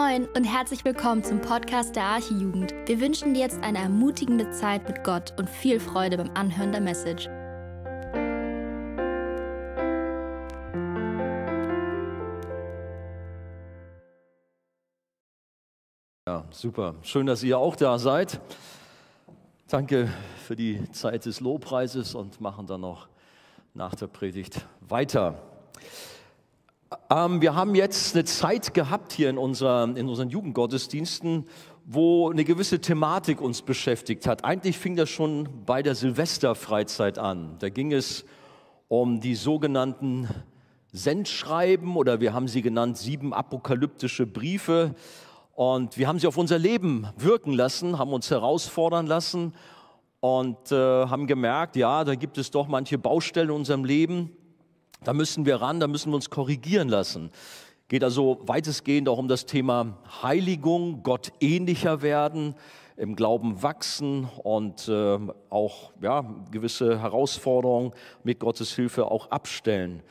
Moin und herzlich willkommen zum Podcast der Archijugend. Wir wünschen dir jetzt eine ermutigende Zeit mit Gott und viel Freude beim Anhören der Message. Ja, super. Schön, dass ihr auch da seid. Danke für die Zeit des Lobpreises und machen dann noch nach der Predigt weiter. Ähm, wir haben jetzt eine Zeit gehabt hier in, unserer, in unseren Jugendgottesdiensten, wo eine gewisse Thematik uns beschäftigt hat. Eigentlich fing das schon bei der Silvesterfreizeit an. Da ging es um die sogenannten Sendschreiben oder wir haben sie genannt sieben apokalyptische Briefe. Und wir haben sie auf unser Leben wirken lassen, haben uns herausfordern lassen und äh, haben gemerkt, ja, da gibt es doch manche Baustellen in unserem Leben, da müssen wir ran, da müssen wir uns korrigieren lassen. Geht also weitestgehend auch um das Thema Heiligung, Gott ähnlicher werden, im Glauben wachsen und äh, auch ja, gewisse Herausforderungen mit Gottes Hilfe auch abstellen.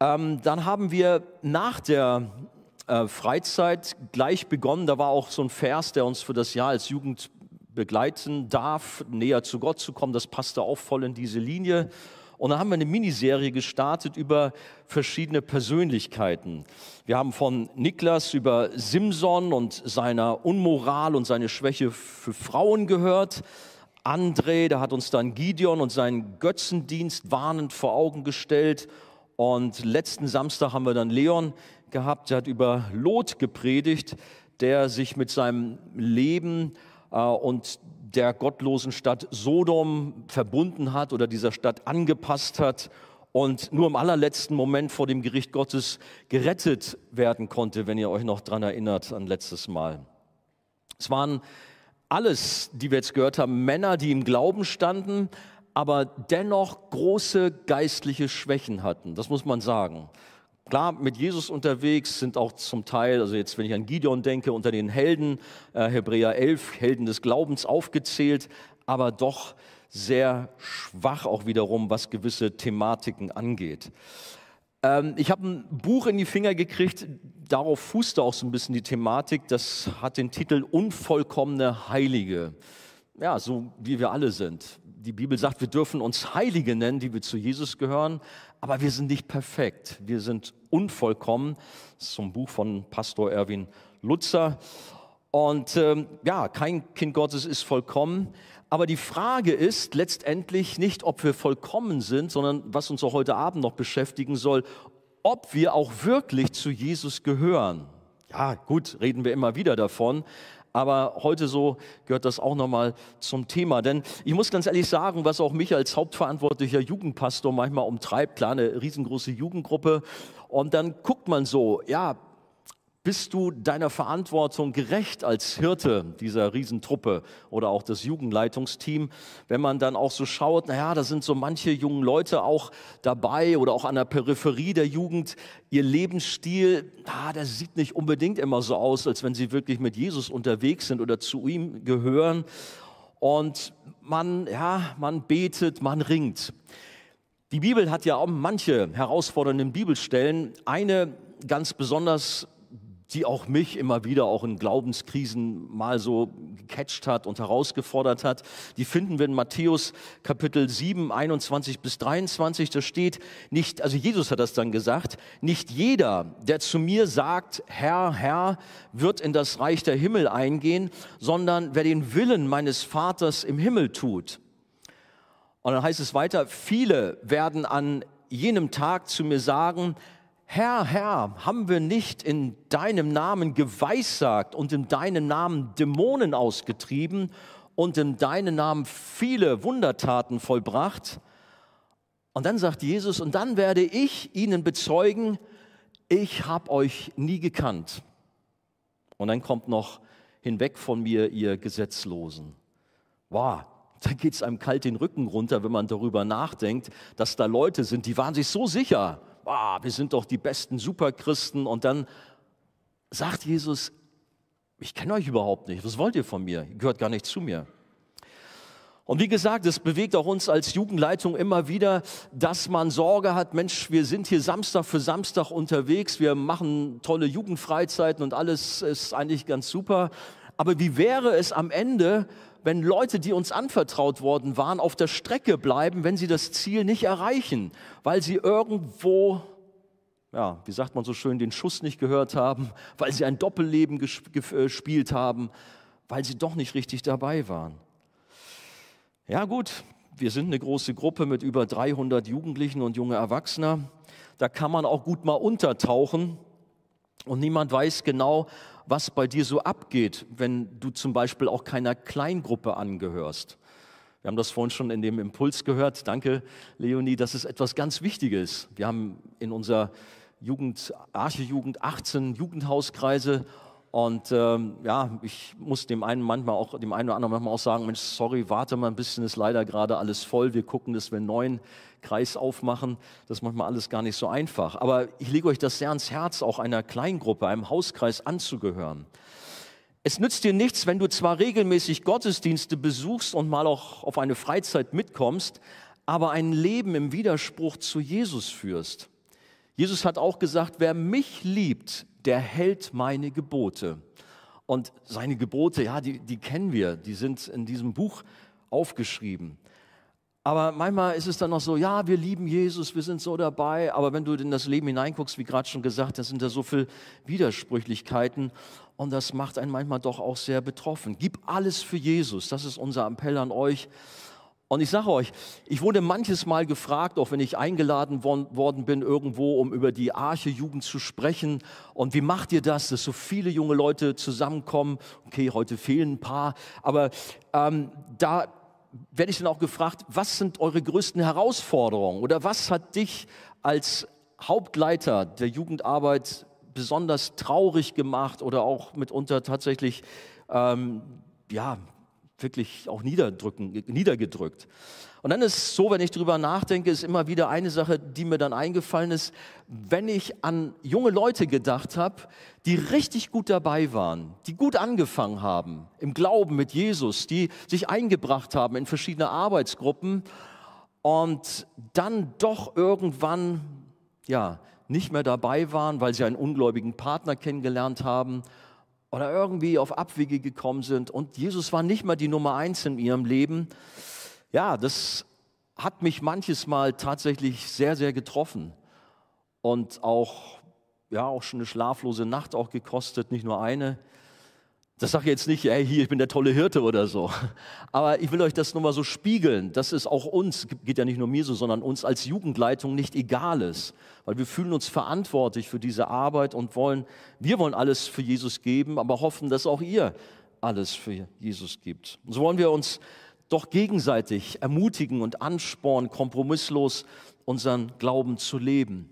Ähm, dann haben wir nach der äh, Freizeit gleich begonnen. Da war auch so ein Vers, der uns für das Jahr als Jugend begleiten darf, näher zu Gott zu kommen. Das passte auch voll in diese Linie. Und dann haben wir eine Miniserie gestartet über verschiedene Persönlichkeiten. Wir haben von Niklas über Simson und seiner Unmoral und seine Schwäche für Frauen gehört. André, der hat uns dann Gideon und seinen Götzendienst warnend vor Augen gestellt. Und letzten Samstag haben wir dann Leon gehabt, der hat über Lot gepredigt, der sich mit seinem Leben äh, und der gottlosen Stadt Sodom verbunden hat oder dieser Stadt angepasst hat und nur im allerletzten Moment vor dem Gericht Gottes gerettet werden konnte, wenn ihr euch noch daran erinnert an letztes Mal. Es waren alles, die wir jetzt gehört haben, Männer, die im Glauben standen, aber dennoch große geistliche Schwächen hatten. Das muss man sagen. Klar, mit Jesus unterwegs sind auch zum Teil, also jetzt, wenn ich an Gideon denke, unter den Helden, äh, Hebräer 11, Helden des Glaubens aufgezählt, aber doch sehr schwach auch wiederum, was gewisse Thematiken angeht. Ähm, ich habe ein Buch in die Finger gekriegt, darauf fußte auch so ein bisschen die Thematik, das hat den Titel Unvollkommene Heilige. Ja, so wie wir alle sind. Die Bibel sagt, wir dürfen uns Heilige nennen, die wir zu Jesus gehören, aber wir sind nicht perfekt. Wir sind unvollkommen. Das ist ein Buch von Pastor Erwin Lutzer. Und ähm, ja, kein Kind Gottes ist vollkommen. Aber die Frage ist letztendlich nicht, ob wir vollkommen sind, sondern was uns auch heute Abend noch beschäftigen soll, ob wir auch wirklich zu Jesus gehören. Ja, gut, reden wir immer wieder davon aber heute so gehört das auch nochmal zum Thema. Denn ich muss ganz ehrlich sagen, was auch mich als hauptverantwortlicher Jugendpastor manchmal umtreibt, klar, eine riesengroße Jugendgruppe. Und dann guckt man so, ja, bist du deiner Verantwortung gerecht als Hirte dieser Riesentruppe oder auch das Jugendleitungsteam? Wenn man dann auch so schaut, naja, da sind so manche jungen Leute auch dabei oder auch an der Peripherie der Jugend. Ihr Lebensstil, ah, der sieht nicht unbedingt immer so aus, als wenn sie wirklich mit Jesus unterwegs sind oder zu ihm gehören. Und man, ja, man betet, man ringt. Die Bibel hat ja auch manche herausfordernden Bibelstellen. Eine ganz besonders die auch mich immer wieder auch in Glaubenskrisen mal so gecatcht hat und herausgefordert hat. Die finden wir in Matthäus Kapitel 7, 21 bis 23. Da steht nicht, also Jesus hat das dann gesagt, nicht jeder, der zu mir sagt, Herr, Herr, wird in das Reich der Himmel eingehen, sondern wer den Willen meines Vaters im Himmel tut. Und dann heißt es weiter, viele werden an jenem Tag zu mir sagen, Herr, Herr, haben wir nicht in deinem Namen geweissagt und in deinem Namen Dämonen ausgetrieben und in deinem Namen viele Wundertaten vollbracht? Und dann sagt Jesus, und dann werde ich ihnen bezeugen, ich habe euch nie gekannt. Und dann kommt noch hinweg von mir, ihr Gesetzlosen. Wow, da geht es einem kalt den Rücken runter, wenn man darüber nachdenkt, dass da Leute sind, die waren sich so sicher, ah, wir sind doch die besten Superchristen. Und dann sagt Jesus, ich kenne euch überhaupt nicht. Was wollt ihr von mir? Ihr gehört gar nicht zu mir. Und wie gesagt, es bewegt auch uns als Jugendleitung immer wieder, dass man Sorge hat, Mensch, wir sind hier Samstag für Samstag unterwegs, wir machen tolle Jugendfreizeiten und alles ist eigentlich ganz super. Aber wie wäre es am Ende, wenn Leute, die uns anvertraut worden waren, auf der Strecke bleiben, wenn sie das Ziel nicht erreichen, weil sie irgendwo, ja, wie sagt man so schön, den Schuss nicht gehört haben, weil sie ein Doppelleben äh, gespielt haben, weil sie doch nicht richtig dabei waren. Ja gut, wir sind eine große Gruppe mit über 300 Jugendlichen und junge Erwachsener. Da kann man auch gut mal untertauchen und niemand weiß genau, was bei dir so abgeht, wenn du zum Beispiel auch keiner Kleingruppe angehörst. Wir haben das vorhin schon in dem Impuls gehört. Danke, Leonie, das ist etwas ganz Wichtiges. Wir haben in unserer Jugend, Archejugend 18 Jugendhauskreise und ähm, ja, ich muss dem einen manchmal auch, dem einen oder anderen manchmal auch sagen, Mensch, sorry, warte mal ein bisschen, ist leider gerade alles voll. Wir gucken, dass wir einen neuen Kreis aufmachen. Das ist manchmal alles gar nicht so einfach. Aber ich lege euch das sehr ans Herz, auch einer Kleingruppe, einem Hauskreis anzugehören. Es nützt dir nichts, wenn du zwar regelmäßig Gottesdienste besuchst und mal auch auf eine Freizeit mitkommst, aber ein Leben im Widerspruch zu Jesus führst. Jesus hat auch gesagt, wer mich liebt, der hält meine Gebote. Und seine Gebote, ja, die, die kennen wir, die sind in diesem Buch aufgeschrieben. Aber manchmal ist es dann noch so, ja, wir lieben Jesus, wir sind so dabei, aber wenn du in das Leben hineinguckst, wie gerade schon gesagt, da sind da so viele Widersprüchlichkeiten und das macht einen manchmal doch auch sehr betroffen. Gib alles für Jesus, das ist unser Appell an euch. Und ich sage euch, ich wurde manches Mal gefragt, auch wenn ich eingeladen worden bin irgendwo, um über die Arche-Jugend zu sprechen. Und wie macht ihr das, dass so viele junge Leute zusammenkommen? Okay, heute fehlen ein paar, aber ähm, da werde ich dann auch gefragt, was sind eure größten Herausforderungen oder was hat dich als Hauptleiter der Jugendarbeit besonders traurig gemacht oder auch mitunter tatsächlich ähm, ja, wirklich auch niederdrücken, niedergedrückt. Und dann ist so, wenn ich darüber nachdenke, ist immer wieder eine Sache, die mir dann eingefallen ist, wenn ich an junge Leute gedacht habe, die richtig gut dabei waren, die gut angefangen haben im Glauben mit Jesus, die sich eingebracht haben in verschiedene Arbeitsgruppen und dann doch irgendwann ja nicht mehr dabei waren, weil sie einen ungläubigen Partner kennengelernt haben oder irgendwie auf Abwege gekommen sind. Und Jesus war nicht mal die Nummer eins in ihrem Leben, ja, das hat mich manches Mal tatsächlich sehr, sehr getroffen. Und auch, ja, auch schon eine schlaflose Nacht auch gekostet, nicht nur eine. Das sage ich jetzt nicht, ey, hier, ich bin der tolle Hirte oder so. Aber ich will euch das nur mal so spiegeln, dass es auch uns, geht ja nicht nur mir so, sondern uns als Jugendleitung nicht egal ist. Weil wir fühlen uns verantwortlich für diese Arbeit und wollen, wir wollen alles für Jesus geben, aber hoffen, dass auch ihr alles für Jesus gibt. Und so wollen wir uns doch gegenseitig ermutigen und anspornen, kompromisslos unseren Glauben zu leben.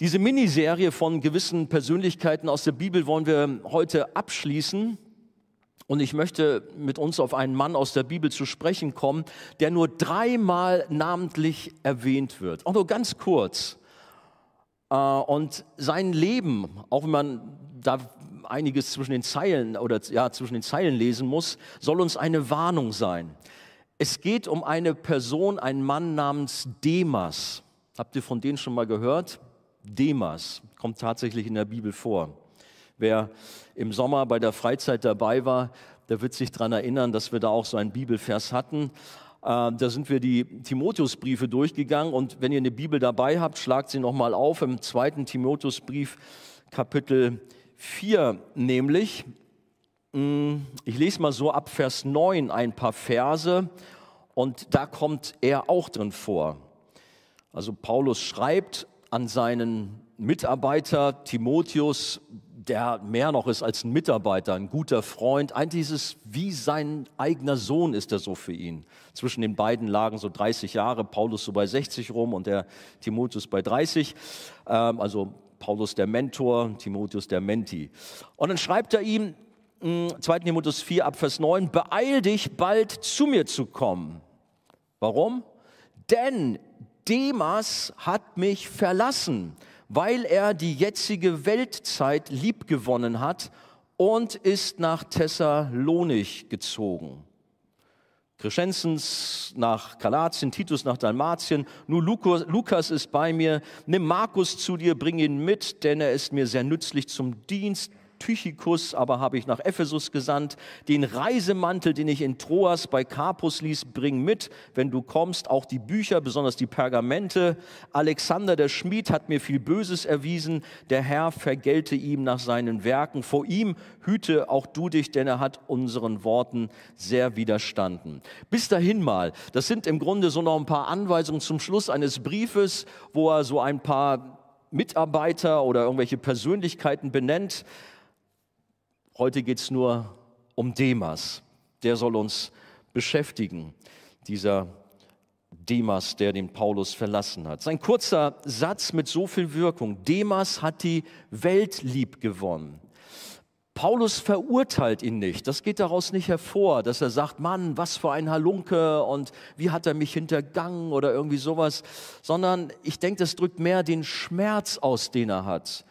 Diese Miniserie von gewissen Persönlichkeiten aus der Bibel wollen wir heute abschließen. Und ich möchte mit uns auf einen Mann aus der Bibel zu sprechen kommen, der nur dreimal namentlich erwähnt wird. Auch nur ganz kurz. Äh, und sein Leben, auch wenn man da einiges zwischen den Zeilen oder ja, zwischen den Zeilen lesen muss, soll uns eine Warnung sein. Es geht um eine Person, einen Mann namens Demas. Habt ihr von denen schon mal gehört? Demas kommt tatsächlich in der Bibel vor. Wer im Sommer bei der Freizeit dabei war, der wird sich daran erinnern, dass wir da auch so einen Bibelvers hatten. Äh, da sind wir die Timotheusbriefe durchgegangen und wenn ihr eine Bibel dabei habt, schlagt sie nochmal auf im zweiten Timotheusbrief, Kapitel 4 nämlich. Mm, ich lese mal so ab Vers 9 ein paar Verse und da kommt er auch drin vor. Also Paulus schreibt an seinen Mitarbeiter Timotheus, der mehr noch ist als ein Mitarbeiter, ein guter Freund. Eigentlich ist es wie sein eigener Sohn ist er so für ihn. Zwischen den beiden lagen so 30 Jahre, Paulus so bei 60 rum und der Timotheus bei 30. Ähm, also Paulus der Mentor, Timotheus der Menti. Und dann schreibt er ihm, 2. Timotheus 4 ab Vers 9, beeil dich bald zu mir zu kommen. Warum? Denn Demas hat mich verlassen, weil er die jetzige Weltzeit liebgewonnen hat und ist nach Thessalonich gezogen. Crescensens nach Galatien, Titus nach Dalmatien. Nur Lukas ist bei mir. Nimm Markus zu dir, bring ihn mit, denn er ist mir sehr nützlich zum Dienst. Tychikus aber habe ich nach Ephesus gesandt. Den Reisemantel, den ich in Troas bei Carpus ließ, bring mit, wenn du kommst. Auch die Bücher, besonders die Pergamente. Alexander der Schmied hat mir viel Böses erwiesen. Der Herr vergelte ihm nach seinen Werken. Vor ihm hüte auch du dich, denn er hat unseren Worten sehr widerstanden. Bis dahin mal. Das sind im Grunde so noch ein paar Anweisungen zum Schluss eines Briefes, wo er so ein paar Mitarbeiter oder irgendwelche Persönlichkeiten benennt. Heute geht es nur um Demas. Der soll uns beschäftigen, dieser Demas, der den Paulus verlassen hat. Sein kurzer Satz mit so viel Wirkung. Demas hat die Welt lieb gewonnen. Paulus verurteilt ihn nicht. Das geht daraus nicht hervor, dass er sagt, Mann, was für ein Halunke und wie hat er mich hintergangen oder irgendwie sowas, sondern ich denke, das drückt mehr den Schmerz aus, den er hat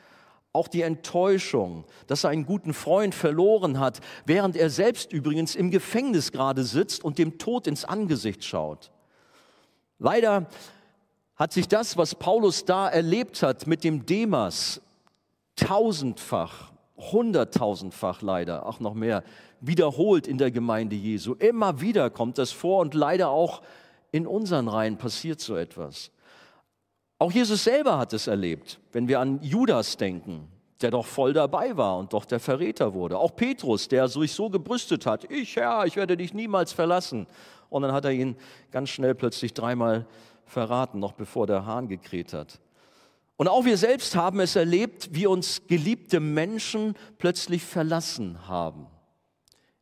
auch die Enttäuschung, dass er einen guten Freund verloren hat, während er selbst übrigens im Gefängnis gerade sitzt und dem Tod ins Angesicht schaut. Leider hat sich das, was Paulus da erlebt hat mit dem Demas, tausendfach, hunderttausendfach leider, auch noch mehr, wiederholt in der Gemeinde Jesu. Immer wieder kommt das vor und leider auch in unseren Reihen passiert so etwas. Auch Jesus selber hat es erlebt, wenn wir an Judas denken, der doch voll dabei war und doch der Verräter wurde. Auch Petrus, der sich so gebrüstet hat, ich Herr, ich werde dich niemals verlassen. Und dann hat er ihn ganz schnell plötzlich dreimal verraten, noch bevor der Hahn gekräht hat. Und auch wir selbst haben es erlebt, wie uns geliebte Menschen plötzlich verlassen haben.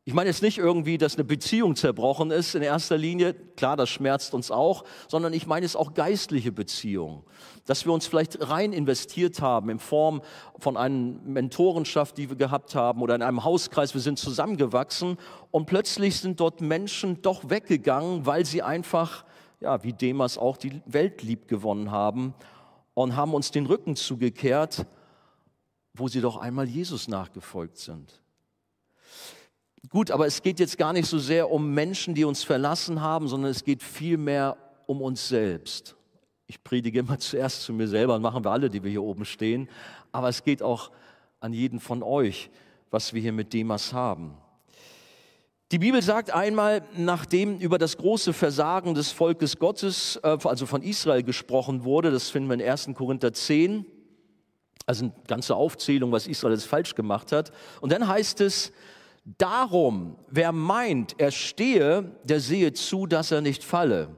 Ich meine jetzt nicht irgendwie, dass eine Beziehung zerbrochen ist in erster Linie, klar, das schmerzt uns auch, sondern ich meine es auch geistliche Beziehungen. Dass wir uns vielleicht rein investiert haben in Form von einer Mentorenschaft, die wir gehabt haben oder in einem Hauskreis, wir sind zusammengewachsen und plötzlich sind dort Menschen doch weggegangen, weil sie einfach, ja, wie Demas auch die Welt lieb gewonnen haben und haben uns den Rücken zugekehrt, wo sie doch einmal Jesus nachgefolgt sind. Gut, aber es geht jetzt gar nicht so sehr um Menschen, die uns verlassen haben, sondern es geht vielmehr um uns selbst. Ich predige immer zuerst zu mir selber, machen wir alle, die wir hier oben stehen, aber es geht auch an jeden von euch, was wir hier mit Demas haben. Die Bibel sagt einmal, nachdem über das große Versagen des Volkes Gottes, äh, also von Israel gesprochen wurde, das finden wir in 1. Korinther 10, also eine ganze Aufzählung, was Israel jetzt falsch gemacht hat. Und dann heißt es, Darum, wer meint, er stehe, der sehe zu, dass er nicht falle.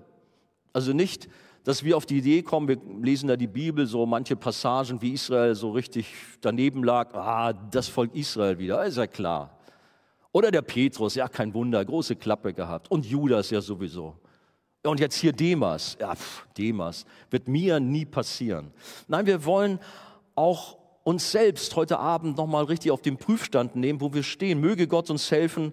Also nicht, dass wir auf die Idee kommen, wir lesen da die Bibel, so manche Passagen, wie Israel so richtig daneben lag, ah, das Volk Israel wieder, ist ja klar. Oder der Petrus, ja, kein Wunder, große Klappe gehabt. Und Judas ja sowieso. Und jetzt hier Demas, ja, pff, Demas, wird mir nie passieren. Nein, wir wollen auch uns selbst heute Abend nochmal richtig auf den Prüfstand nehmen, wo wir stehen. Möge Gott uns helfen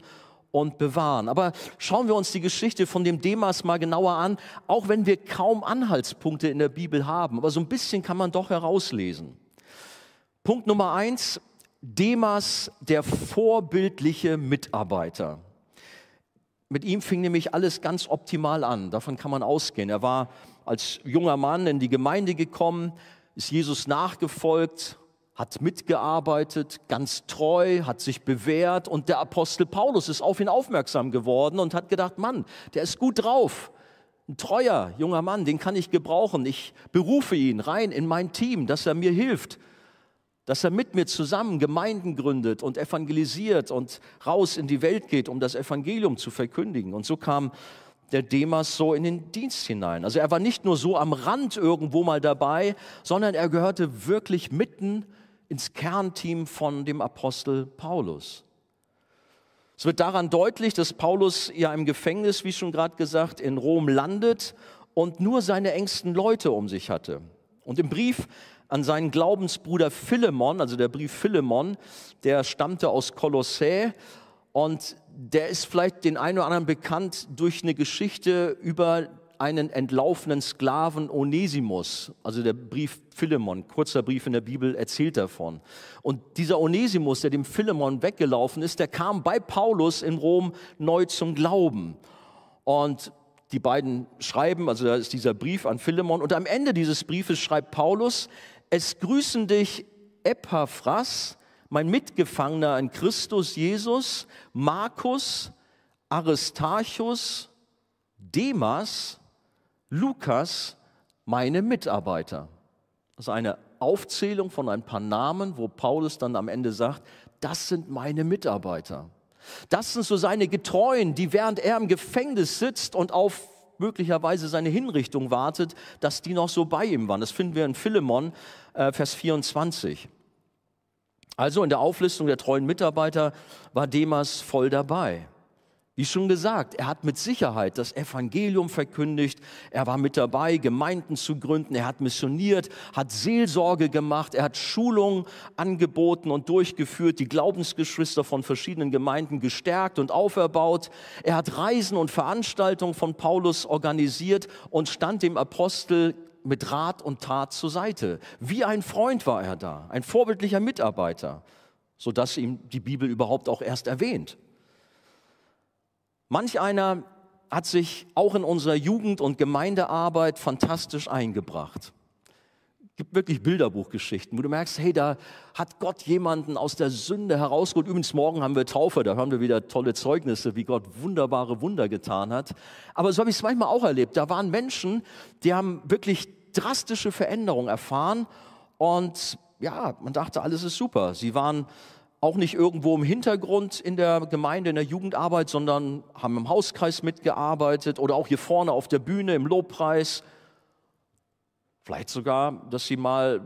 und bewahren. Aber schauen wir uns die Geschichte von dem Demas mal genauer an, auch wenn wir kaum Anhaltspunkte in der Bibel haben. Aber so ein bisschen kann man doch herauslesen. Punkt Nummer eins, Demas, der vorbildliche Mitarbeiter. Mit ihm fing nämlich alles ganz optimal an. Davon kann man ausgehen. Er war als junger Mann in die Gemeinde gekommen, ist Jesus nachgefolgt, hat mitgearbeitet, ganz treu, hat sich bewährt und der Apostel Paulus ist auf ihn aufmerksam geworden und hat gedacht, Mann, der ist gut drauf. Ein treuer junger Mann, den kann ich gebrauchen. Ich berufe ihn rein in mein Team, dass er mir hilft, dass er mit mir zusammen Gemeinden gründet und evangelisiert und raus in die Welt geht, um das Evangelium zu verkündigen. Und so kam der Demas so in den Dienst hinein. Also er war nicht nur so am Rand irgendwo mal dabei, sondern er gehörte wirklich mitten ins Kernteam von dem Apostel Paulus. Es wird daran deutlich, dass Paulus ja im Gefängnis, wie schon gerade gesagt, in Rom landet und nur seine engsten Leute um sich hatte. Und im Brief an seinen Glaubensbruder Philemon, also der Brief Philemon, der stammte aus Kolossä und der ist vielleicht den einen oder anderen bekannt durch eine Geschichte über einen entlaufenen Sklaven Onesimus, also der Brief Philemon, kurzer Brief in der Bibel erzählt davon. Und dieser Onesimus, der dem Philemon weggelaufen ist, der kam bei Paulus in Rom neu zum Glauben. Und die beiden schreiben, also da ist dieser Brief an Philemon. Und am Ende dieses Briefes schreibt Paulus, es grüßen dich Epaphras, mein Mitgefangener in Christus Jesus, Markus, Aristarchus, Demas, Lukas, meine Mitarbeiter. Das ist eine Aufzählung von ein paar Namen, wo Paulus dann am Ende sagt, das sind meine Mitarbeiter. Das sind so seine Getreuen, die während er im Gefängnis sitzt und auf möglicherweise seine Hinrichtung wartet, dass die noch so bei ihm waren. Das finden wir in Philemon, äh, Vers 24. Also in der Auflistung der treuen Mitarbeiter war Demas voll dabei. Wie schon gesagt, er hat mit Sicherheit das Evangelium verkündigt, er war mit dabei, Gemeinden zu gründen, er hat missioniert, hat Seelsorge gemacht, er hat Schulungen angeboten und durchgeführt, die Glaubensgeschwister von verschiedenen Gemeinden gestärkt und auferbaut. Er hat Reisen und Veranstaltungen von Paulus organisiert und stand dem Apostel mit Rat und Tat zur Seite. Wie ein Freund war er da, ein vorbildlicher Mitarbeiter, sodass ihm die Bibel überhaupt auch erst erwähnt. Manch einer hat sich auch in unserer Jugend- und Gemeindearbeit fantastisch eingebracht. Es gibt wirklich Bilderbuchgeschichten, wo du merkst, hey, da hat Gott jemanden aus der Sünde herausgeholt. Übrigens, morgen haben wir Taufe, da hören wir wieder tolle Zeugnisse, wie Gott wunderbare Wunder getan hat. Aber so habe ich es manchmal auch erlebt. Da waren Menschen, die haben wirklich drastische Veränderungen erfahren und ja, man dachte, alles ist super. Sie waren auch nicht irgendwo im Hintergrund in der Gemeinde, in der Jugendarbeit, sondern haben im Hauskreis mitgearbeitet oder auch hier vorne auf der Bühne im Lobpreis. Vielleicht sogar, dass sie mal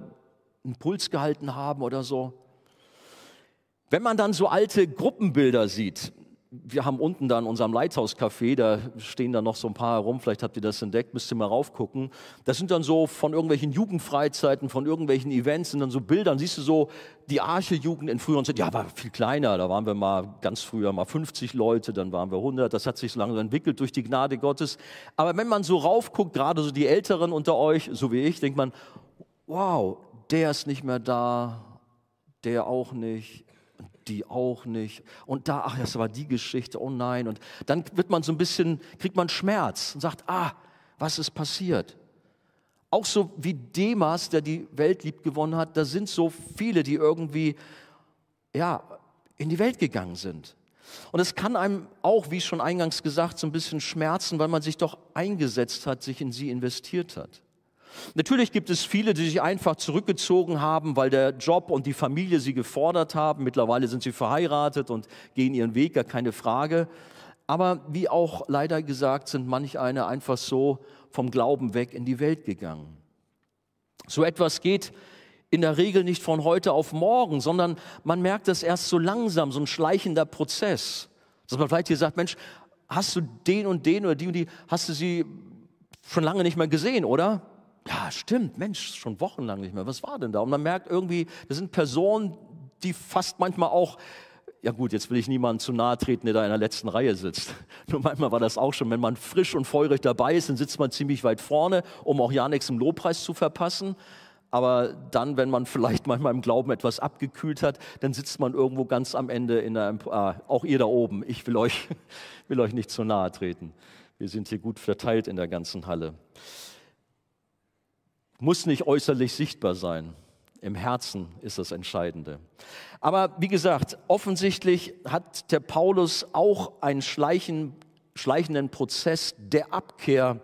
einen Puls gehalten haben oder so. Wenn man dann so alte Gruppenbilder sieht, wir haben unten dann in unserem Leithauscafé, da stehen da noch so ein paar herum, vielleicht habt ihr das entdeckt, müsst ihr mal raufgucken. Das sind dann so von irgendwelchen Jugendfreizeiten, von irgendwelchen Events, sind dann so Bilder, siehst du so die Arche-Jugend in früheren Zeiten, ja, war viel kleiner, da waren wir mal ganz früher mal 50 Leute, dann waren wir 100, das hat sich so langsam entwickelt durch die Gnade Gottes. Aber wenn man so raufguckt, gerade so die Älteren unter euch, so wie ich, denkt man, wow, der ist nicht mehr da, der auch nicht, die auch nicht. Und da, ach, das war die Geschichte, oh nein. Und dann wird man so ein bisschen, kriegt man Schmerz und sagt, ah, was ist passiert? Auch so wie Demas, der die Welt lieb gewonnen hat, da sind so viele, die irgendwie, ja, in die Welt gegangen sind. Und es kann einem auch, wie schon eingangs gesagt, so ein bisschen schmerzen, weil man sich doch eingesetzt hat, sich in sie investiert hat. Natürlich gibt es viele, die sich einfach zurückgezogen haben, weil der Job und die Familie sie gefordert haben. Mittlerweile sind sie verheiratet und gehen ihren Weg, gar keine Frage. Aber wie auch leider gesagt, sind manch eine einfach so vom Glauben weg in die Welt gegangen. So etwas geht in der Regel nicht von heute auf morgen, sondern man merkt das erst so langsam, so ein schleichender Prozess. Dass man vielleicht hier sagt, Mensch, hast du den und den oder die und die, hast du sie schon lange nicht mehr gesehen, oder? Ja, stimmt, Mensch, schon wochenlang nicht mehr. Was war denn da? Und man merkt irgendwie, das sind Personen, die fast manchmal auch, ja gut, jetzt will ich niemandem zu nahe treten, der da in der letzten Reihe sitzt. Nur manchmal war das auch schon, wenn man frisch und feurig dabei ist, dann sitzt man ziemlich weit vorne, um auch ja nichts im Lobpreis zu verpassen. Aber dann, wenn man vielleicht manchmal im Glauben etwas abgekühlt hat, dann sitzt man irgendwo ganz am Ende in einem, ah, auch ihr da oben. Ich will euch, will euch nicht zu nahe treten. Wir sind hier gut verteilt in der ganzen Halle muss nicht äußerlich sichtbar sein. Im Herzen ist das Entscheidende. Aber wie gesagt, offensichtlich hat der Paulus auch einen schleichen, schleichenden Prozess der Abkehr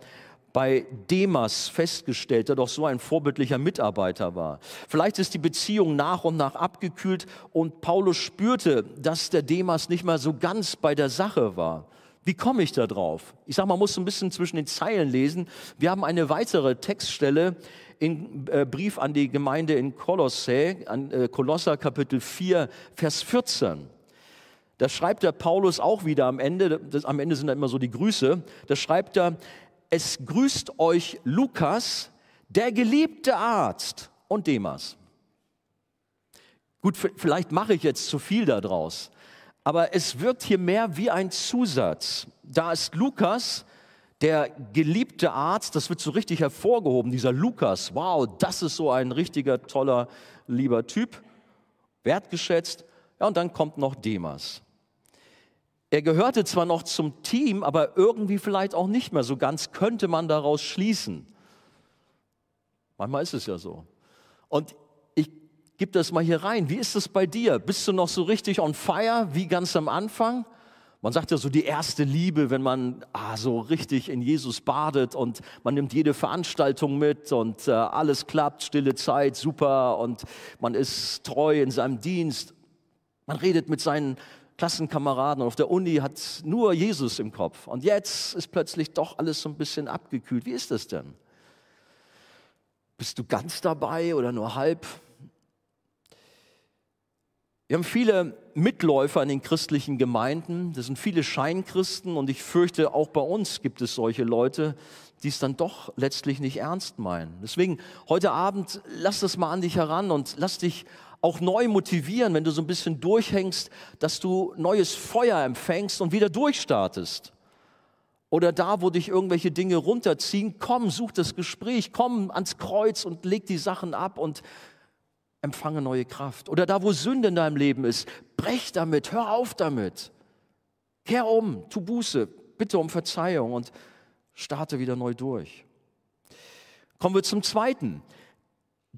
bei Demas festgestellt, der doch so ein vorbildlicher Mitarbeiter war. Vielleicht ist die Beziehung nach und nach abgekühlt und Paulus spürte, dass der Demas nicht mal so ganz bei der Sache war. Wie komme ich da drauf? Ich sage, man muss ein bisschen zwischen den Zeilen lesen. Wir haben eine weitere Textstelle im äh, Brief an die Gemeinde in Kolossä, an äh, Kolosser Kapitel 4, Vers 14. Da schreibt der Paulus auch wieder am Ende, das, am Ende sind da immer so die Grüße, da schreibt er, es grüßt euch Lukas, der geliebte Arzt und Demas. Gut, vielleicht mache ich jetzt zu viel daraus, aber es wirkt hier mehr wie ein Zusatz. Da ist Lukas, der geliebte Arzt, das wird so richtig hervorgehoben, dieser Lukas, wow, das ist so ein richtiger, toller, lieber Typ, wertgeschätzt. Ja, und dann kommt noch Demas. Er gehörte zwar noch zum Team, aber irgendwie vielleicht auch nicht mehr so ganz, könnte man daraus schließen. Manchmal ist es ja so. Und ich gebe das mal hier rein. Wie ist es bei dir? Bist du noch so richtig on fire wie ganz am Anfang? Man sagt ja so die erste Liebe, wenn man ah, so richtig in Jesus badet und man nimmt jede Veranstaltung mit und äh, alles klappt, stille Zeit, super und man ist treu in seinem Dienst. Man redet mit seinen Klassenkameraden und auf der Uni hat nur Jesus im Kopf. Und jetzt ist plötzlich doch alles so ein bisschen abgekühlt. Wie ist das denn? Bist du ganz dabei oder nur halb? Wir haben viele Mitläufer in den christlichen Gemeinden, das sind viele Scheinchristen und ich fürchte, auch bei uns gibt es solche Leute, die es dann doch letztlich nicht ernst meinen. Deswegen heute Abend lass das mal an dich heran und lass dich auch neu motivieren, wenn du so ein bisschen durchhängst, dass du neues Feuer empfängst und wieder durchstartest. Oder da, wo dich irgendwelche Dinge runterziehen, komm, such das Gespräch, komm ans Kreuz und leg die Sachen ab und empfange neue Kraft. Oder da, wo Sünde in deinem Leben ist, brech damit, hör auf damit. Kehr um, tu Buße, bitte um Verzeihung und starte wieder neu durch. Kommen wir zum zweiten.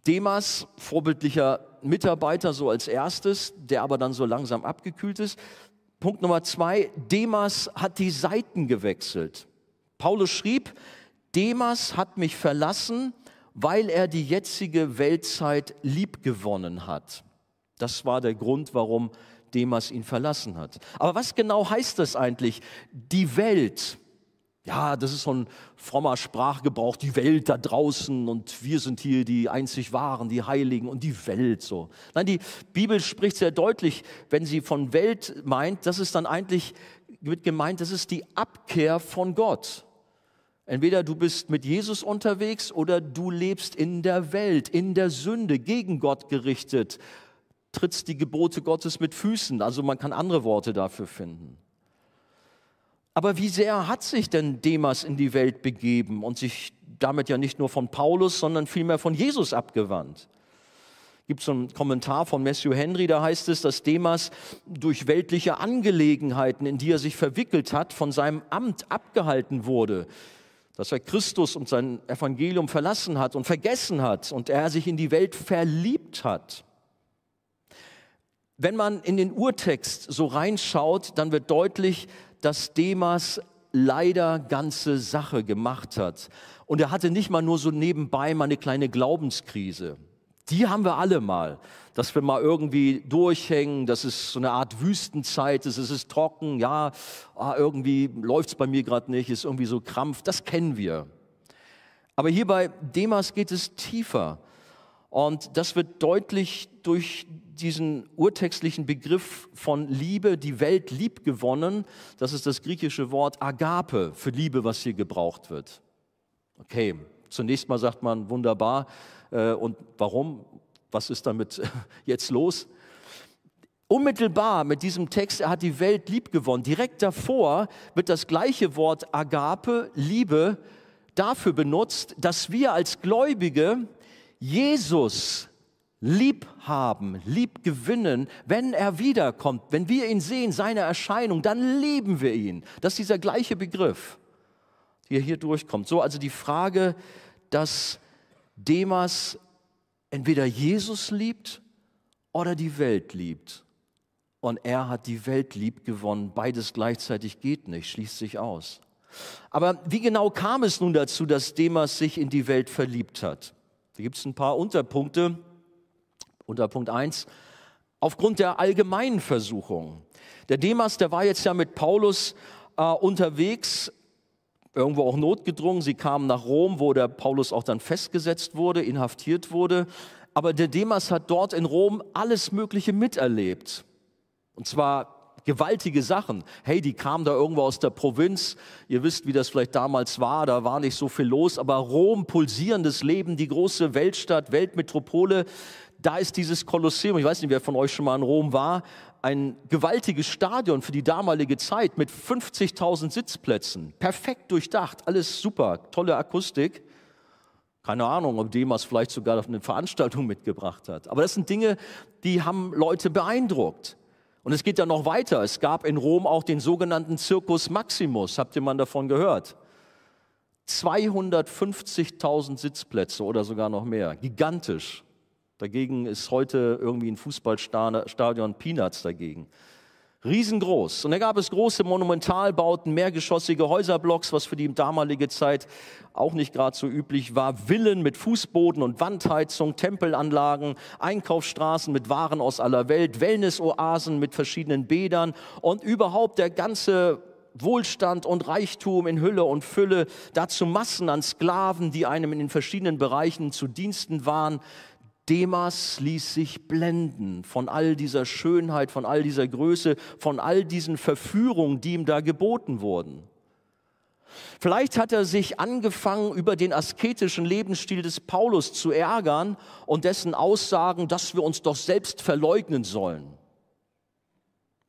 Demas, vorbildlicher Mitarbeiter, so als erstes, der aber dann so langsam abgekühlt ist. Punkt Nummer zwei, Demas hat die Seiten gewechselt. Paulus schrieb, Demas hat mich verlassen, weil er die jetzige Weltzeit liebgewonnen hat. Das war der Grund, warum Demas ihn verlassen hat. Aber was genau heißt das eigentlich? Die Welt. Ja, das ist so ein frommer Sprachgebrauch, die Welt da draußen und wir sind hier die einzig wahren, die Heiligen und die Welt so. Nein, die Bibel spricht sehr deutlich, wenn sie von Welt meint, das ist dann eigentlich wird gemeint, das ist die Abkehr von Gott. Entweder du bist mit Jesus unterwegs oder du lebst in der Welt, in der Sünde, gegen Gott gerichtet, trittst die Gebote Gottes mit Füßen. Also man kann andere Worte dafür finden. Aber wie sehr hat sich denn Demas in die Welt begeben und sich damit ja nicht nur von Paulus, sondern vielmehr von Jesus abgewandt? Gibt es einen Kommentar von Matthew Henry, da heißt es, dass Demas durch weltliche Angelegenheiten, in die er sich verwickelt hat, von seinem Amt abgehalten wurde dass er Christus und sein Evangelium verlassen hat und vergessen hat und er sich in die Welt verliebt hat. Wenn man in den Urtext so reinschaut, dann wird deutlich, dass Demas leider ganze Sache gemacht hat. Und er hatte nicht mal nur so nebenbei mal eine kleine Glaubenskrise. Die haben wir alle mal, dass wir mal irgendwie durchhängen, das ist so eine Art Wüstenzeit, es ist trocken, ja, ah, irgendwie läuft es bei mir gerade nicht, ist irgendwie so Krampf, das kennen wir. Aber hier bei Demas geht es tiefer und das wird deutlich durch diesen urtextlichen Begriff von Liebe, die Welt lieb gewonnen, das ist das griechische Wort Agape für Liebe, was hier gebraucht wird. Okay, zunächst mal sagt man wunderbar, und warum? Was ist damit jetzt los? Unmittelbar mit diesem Text, er hat die Welt lieb gewonnen. Direkt davor wird das gleiche Wort Agape, Liebe, dafür benutzt, dass wir als Gläubige Jesus lieb haben, lieb gewinnen, wenn er wiederkommt. Wenn wir ihn sehen, seine Erscheinung, dann lieben wir ihn. Das ist dieser gleiche Begriff, der hier durchkommt. So also die Frage, dass Demas entweder Jesus liebt oder die Welt liebt. Und er hat die Welt lieb gewonnen. Beides gleichzeitig geht nicht, schließt sich aus. Aber wie genau kam es nun dazu, dass Demas sich in die Welt verliebt hat? Da gibt es ein paar Unterpunkte. Unterpunkt 1, aufgrund der allgemeinen Versuchung. Der Demas, der war jetzt ja mit Paulus äh, unterwegs irgendwo auch notgedrungen. Sie kamen nach Rom, wo der Paulus auch dann festgesetzt wurde, inhaftiert wurde. Aber der Demas hat dort in Rom alles Mögliche miterlebt. Und zwar gewaltige Sachen. Hey, die kamen da irgendwo aus der Provinz. Ihr wisst, wie das vielleicht damals war. Da war nicht so viel los. Aber Rom, pulsierendes Leben, die große Weltstadt, Weltmetropole. Da ist dieses Kolosseum. Ich weiß nicht, wer von euch schon mal in Rom war ein gewaltiges Stadion für die damalige Zeit mit 50.000 Sitzplätzen, perfekt durchdacht, alles super, tolle Akustik. Keine Ahnung, ob Demas vielleicht sogar auf eine Veranstaltung mitgebracht hat. Aber das sind Dinge, die haben Leute beeindruckt. Und es geht ja noch weiter. Es gab in Rom auch den sogenannten Circus Maximus. Habt ihr mal davon gehört? 250.000 Sitzplätze oder sogar noch mehr. Gigantisch. Dagegen ist heute irgendwie ein Fußballstadion Peanuts dagegen. Riesengroß. Und da gab es große Monumentalbauten, mehrgeschossige Häuserblocks, was für die damalige Zeit auch nicht gerade so üblich war. Villen mit Fußboden und Wandheizung, Tempelanlagen, Einkaufsstraßen mit Waren aus aller Welt, Wellnessoasen mit verschiedenen Bädern und überhaupt der ganze Wohlstand und Reichtum in Hülle und Fülle, dazu Massen an Sklaven, die einem in den verschiedenen Bereichen zu Diensten waren. Demas ließ sich blenden von all dieser Schönheit, von all dieser Größe, von all diesen Verführungen, die ihm da geboten wurden. Vielleicht hat er sich angefangen, über den asketischen Lebensstil des Paulus zu ärgern und dessen Aussagen, dass wir uns doch selbst verleugnen sollen.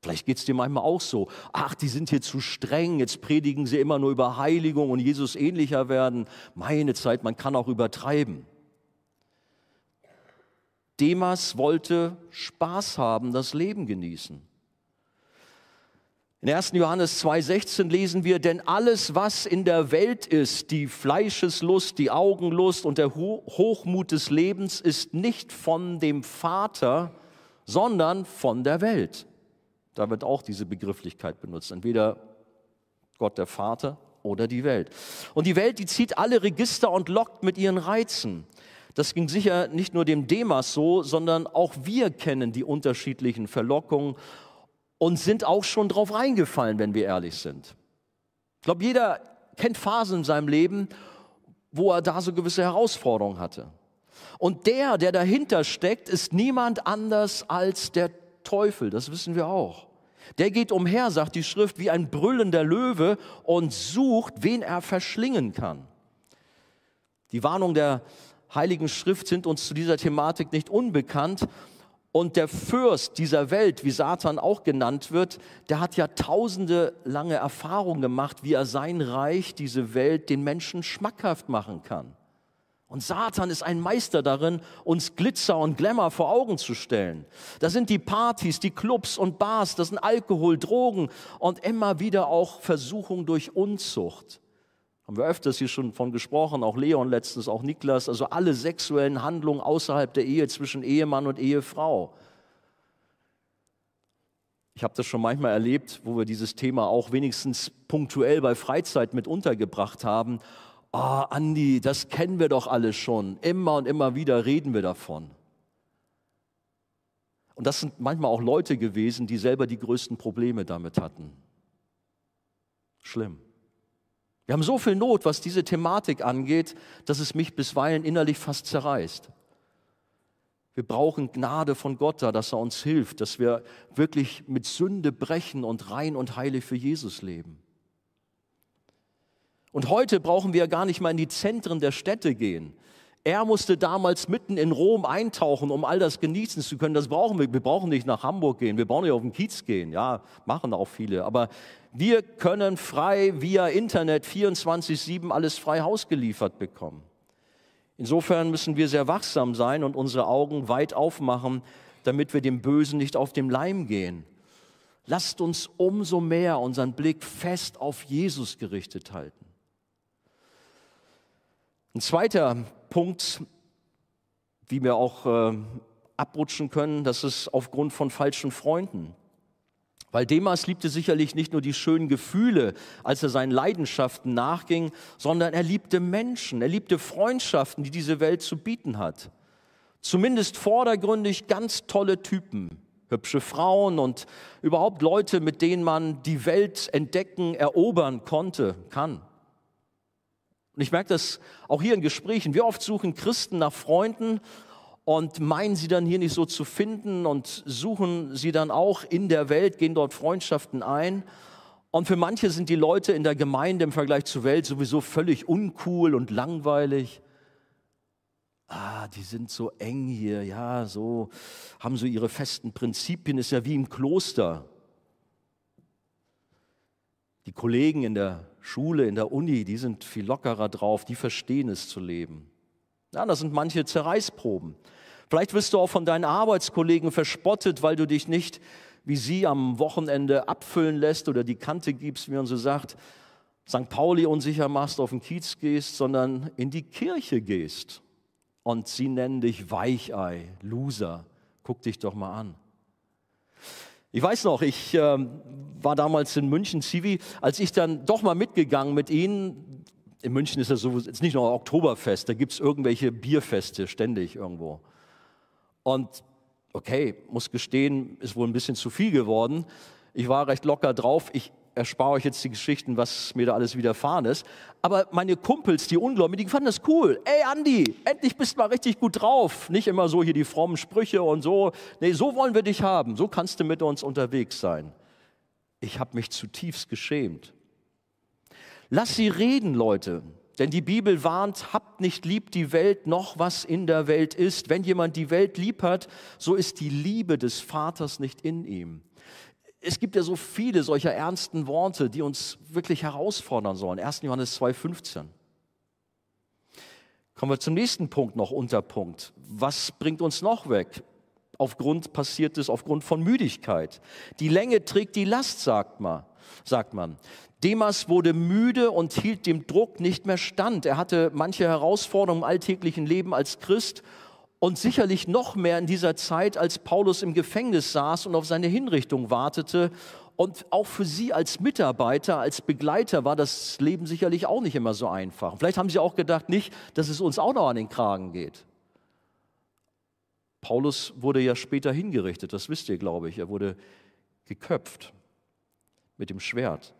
Vielleicht geht es dir manchmal auch so. Ach, die sind hier zu streng, jetzt predigen sie immer nur über Heiligung und Jesus ähnlicher werden. Meine Zeit, man kann auch übertreiben. Demas wollte Spaß haben, das Leben genießen. In 1. Johannes 2,16 lesen wir, denn alles, was in der Welt ist, die Fleischeslust, die Augenlust und der Hochmut des Lebens, ist nicht von dem Vater, sondern von der Welt. Da wird auch diese Begrifflichkeit benutzt. Entweder Gott der Vater oder die Welt. Und die Welt, die zieht alle Register und lockt mit ihren Reizen. Das ging sicher nicht nur dem Demas so, sondern auch wir kennen die unterschiedlichen Verlockungen und sind auch schon drauf reingefallen, wenn wir ehrlich sind. Ich glaube, jeder kennt Phasen in seinem Leben, wo er da so gewisse Herausforderungen hatte. Und der, der dahinter steckt, ist niemand anders als der Teufel, das wissen wir auch. Der geht umher, sagt die Schrift, wie ein brüllender Löwe und sucht, wen er verschlingen kann. Die Warnung der Heiligen Schrift sind uns zu dieser Thematik nicht unbekannt. Und der Fürst dieser Welt, wie Satan auch genannt wird, der hat ja tausende lange Erfahrungen gemacht, wie er sein Reich, diese Welt den Menschen schmackhaft machen kann. Und Satan ist ein Meister darin, uns Glitzer und Glamour vor Augen zu stellen. Das sind die Partys, die Clubs und Bars, das sind Alkohol, Drogen und immer wieder auch Versuchung durch Unzucht. Haben wir öfters hier schon von gesprochen, auch Leon letztens, auch Niklas, also alle sexuellen Handlungen außerhalb der Ehe zwischen Ehemann und Ehefrau. Ich habe das schon manchmal erlebt, wo wir dieses Thema auch wenigstens punktuell bei Freizeit mit untergebracht haben. Ah, oh, Andi, das kennen wir doch alle schon. Immer und immer wieder reden wir davon. Und das sind manchmal auch Leute gewesen, die selber die größten Probleme damit hatten. Schlimm. Wir haben so viel Not, was diese Thematik angeht, dass es mich bisweilen innerlich fast zerreißt. Wir brauchen Gnade von Gott da, dass er uns hilft, dass wir wirklich mit Sünde brechen und rein und heilig für Jesus leben. Und heute brauchen wir gar nicht mal in die Zentren der Städte gehen. Er musste damals mitten in Rom eintauchen, um all das genießen zu können. Das brauchen wir. Wir brauchen nicht nach Hamburg gehen. Wir brauchen nicht auf den Kiez gehen. Ja, machen auch viele. Aber wir können frei via Internet 24-7 alles frei Haus geliefert bekommen. Insofern müssen wir sehr wachsam sein und unsere Augen weit aufmachen, damit wir dem Bösen nicht auf dem Leim gehen. Lasst uns umso mehr unseren Blick fest auf Jesus gerichtet halten. Ein zweiter Punkt, wie wir auch äh, abrutschen können, das ist aufgrund von falschen Freunden. Weil Demas liebte sicherlich nicht nur die schönen Gefühle, als er seinen Leidenschaften nachging, sondern er liebte Menschen, er liebte Freundschaften, die diese Welt zu bieten hat. Zumindest vordergründig ganz tolle Typen, hübsche Frauen und überhaupt Leute, mit denen man die Welt entdecken, erobern konnte, kann. Und ich merke das auch hier in Gesprächen. Wie oft suchen Christen nach Freunden und meinen sie dann hier nicht so zu finden und suchen sie dann auch in der Welt, gehen dort Freundschaften ein. Und für manche sind die Leute in der Gemeinde im Vergleich zur Welt sowieso völlig uncool und langweilig. Ah, die sind so eng hier, ja, so haben so ihre festen Prinzipien, ist ja wie im Kloster. Die Kollegen in der Schule, in der Uni, die sind viel lockerer drauf, die verstehen es zu leben. Ja, das sind manche Zerreißproben. Vielleicht wirst du auch von deinen Arbeitskollegen verspottet, weil du dich nicht wie sie am Wochenende abfüllen lässt oder die Kante gibst, wie man so sagt, St. Pauli unsicher machst, auf den Kiez gehst, sondern in die Kirche gehst. Und sie nennen dich Weichei, Loser. Guck dich doch mal an. Ich weiß noch, ich äh, war damals in München, Zivi, als ich dann doch mal mitgegangen mit ihnen. In München ist ja so, ist nicht nur Oktoberfest, da gibt es irgendwelche Bierfeste ständig irgendwo. Und okay, muss gestehen, ist wohl ein bisschen zu viel geworden. Ich war recht locker drauf. Ich erspare euch jetzt die Geschichten, was mir da alles widerfahren ist. Aber meine Kumpels, die Ungläubigen, die fanden das cool. Ey, Andi, endlich bist du mal richtig gut drauf. Nicht immer so hier die frommen Sprüche und so. Nee, so wollen wir dich haben. So kannst du mit uns unterwegs sein. Ich habe mich zutiefst geschämt. Lass sie reden, Leute. Denn die Bibel warnt, habt nicht lieb die Welt noch, was in der Welt ist. Wenn jemand die Welt lieb hat, so ist die Liebe des Vaters nicht in ihm es gibt ja so viele solcher ernsten Worte, die uns wirklich herausfordern sollen. 1. Johannes 2,15. Kommen wir zum nächsten Punkt noch, Unterpunkt. Was bringt uns noch weg? Aufgrund passiertes, aufgrund von Müdigkeit. Die Länge trägt die Last, sagt man. Sagt man. Demas wurde müde und hielt dem Druck nicht mehr stand. Er hatte manche Herausforderungen im alltäglichen Leben als Christ und sicherlich noch mehr in dieser Zeit, als Paulus im Gefängnis saß und auf seine Hinrichtung wartete. Und auch für Sie als Mitarbeiter, als Begleiter war das Leben sicherlich auch nicht immer so einfach. Vielleicht haben Sie auch gedacht, nicht, dass es uns auch noch an den Kragen geht. Paulus wurde ja später hingerichtet, das wisst ihr, glaube ich. Er wurde geköpft mit dem Schwert.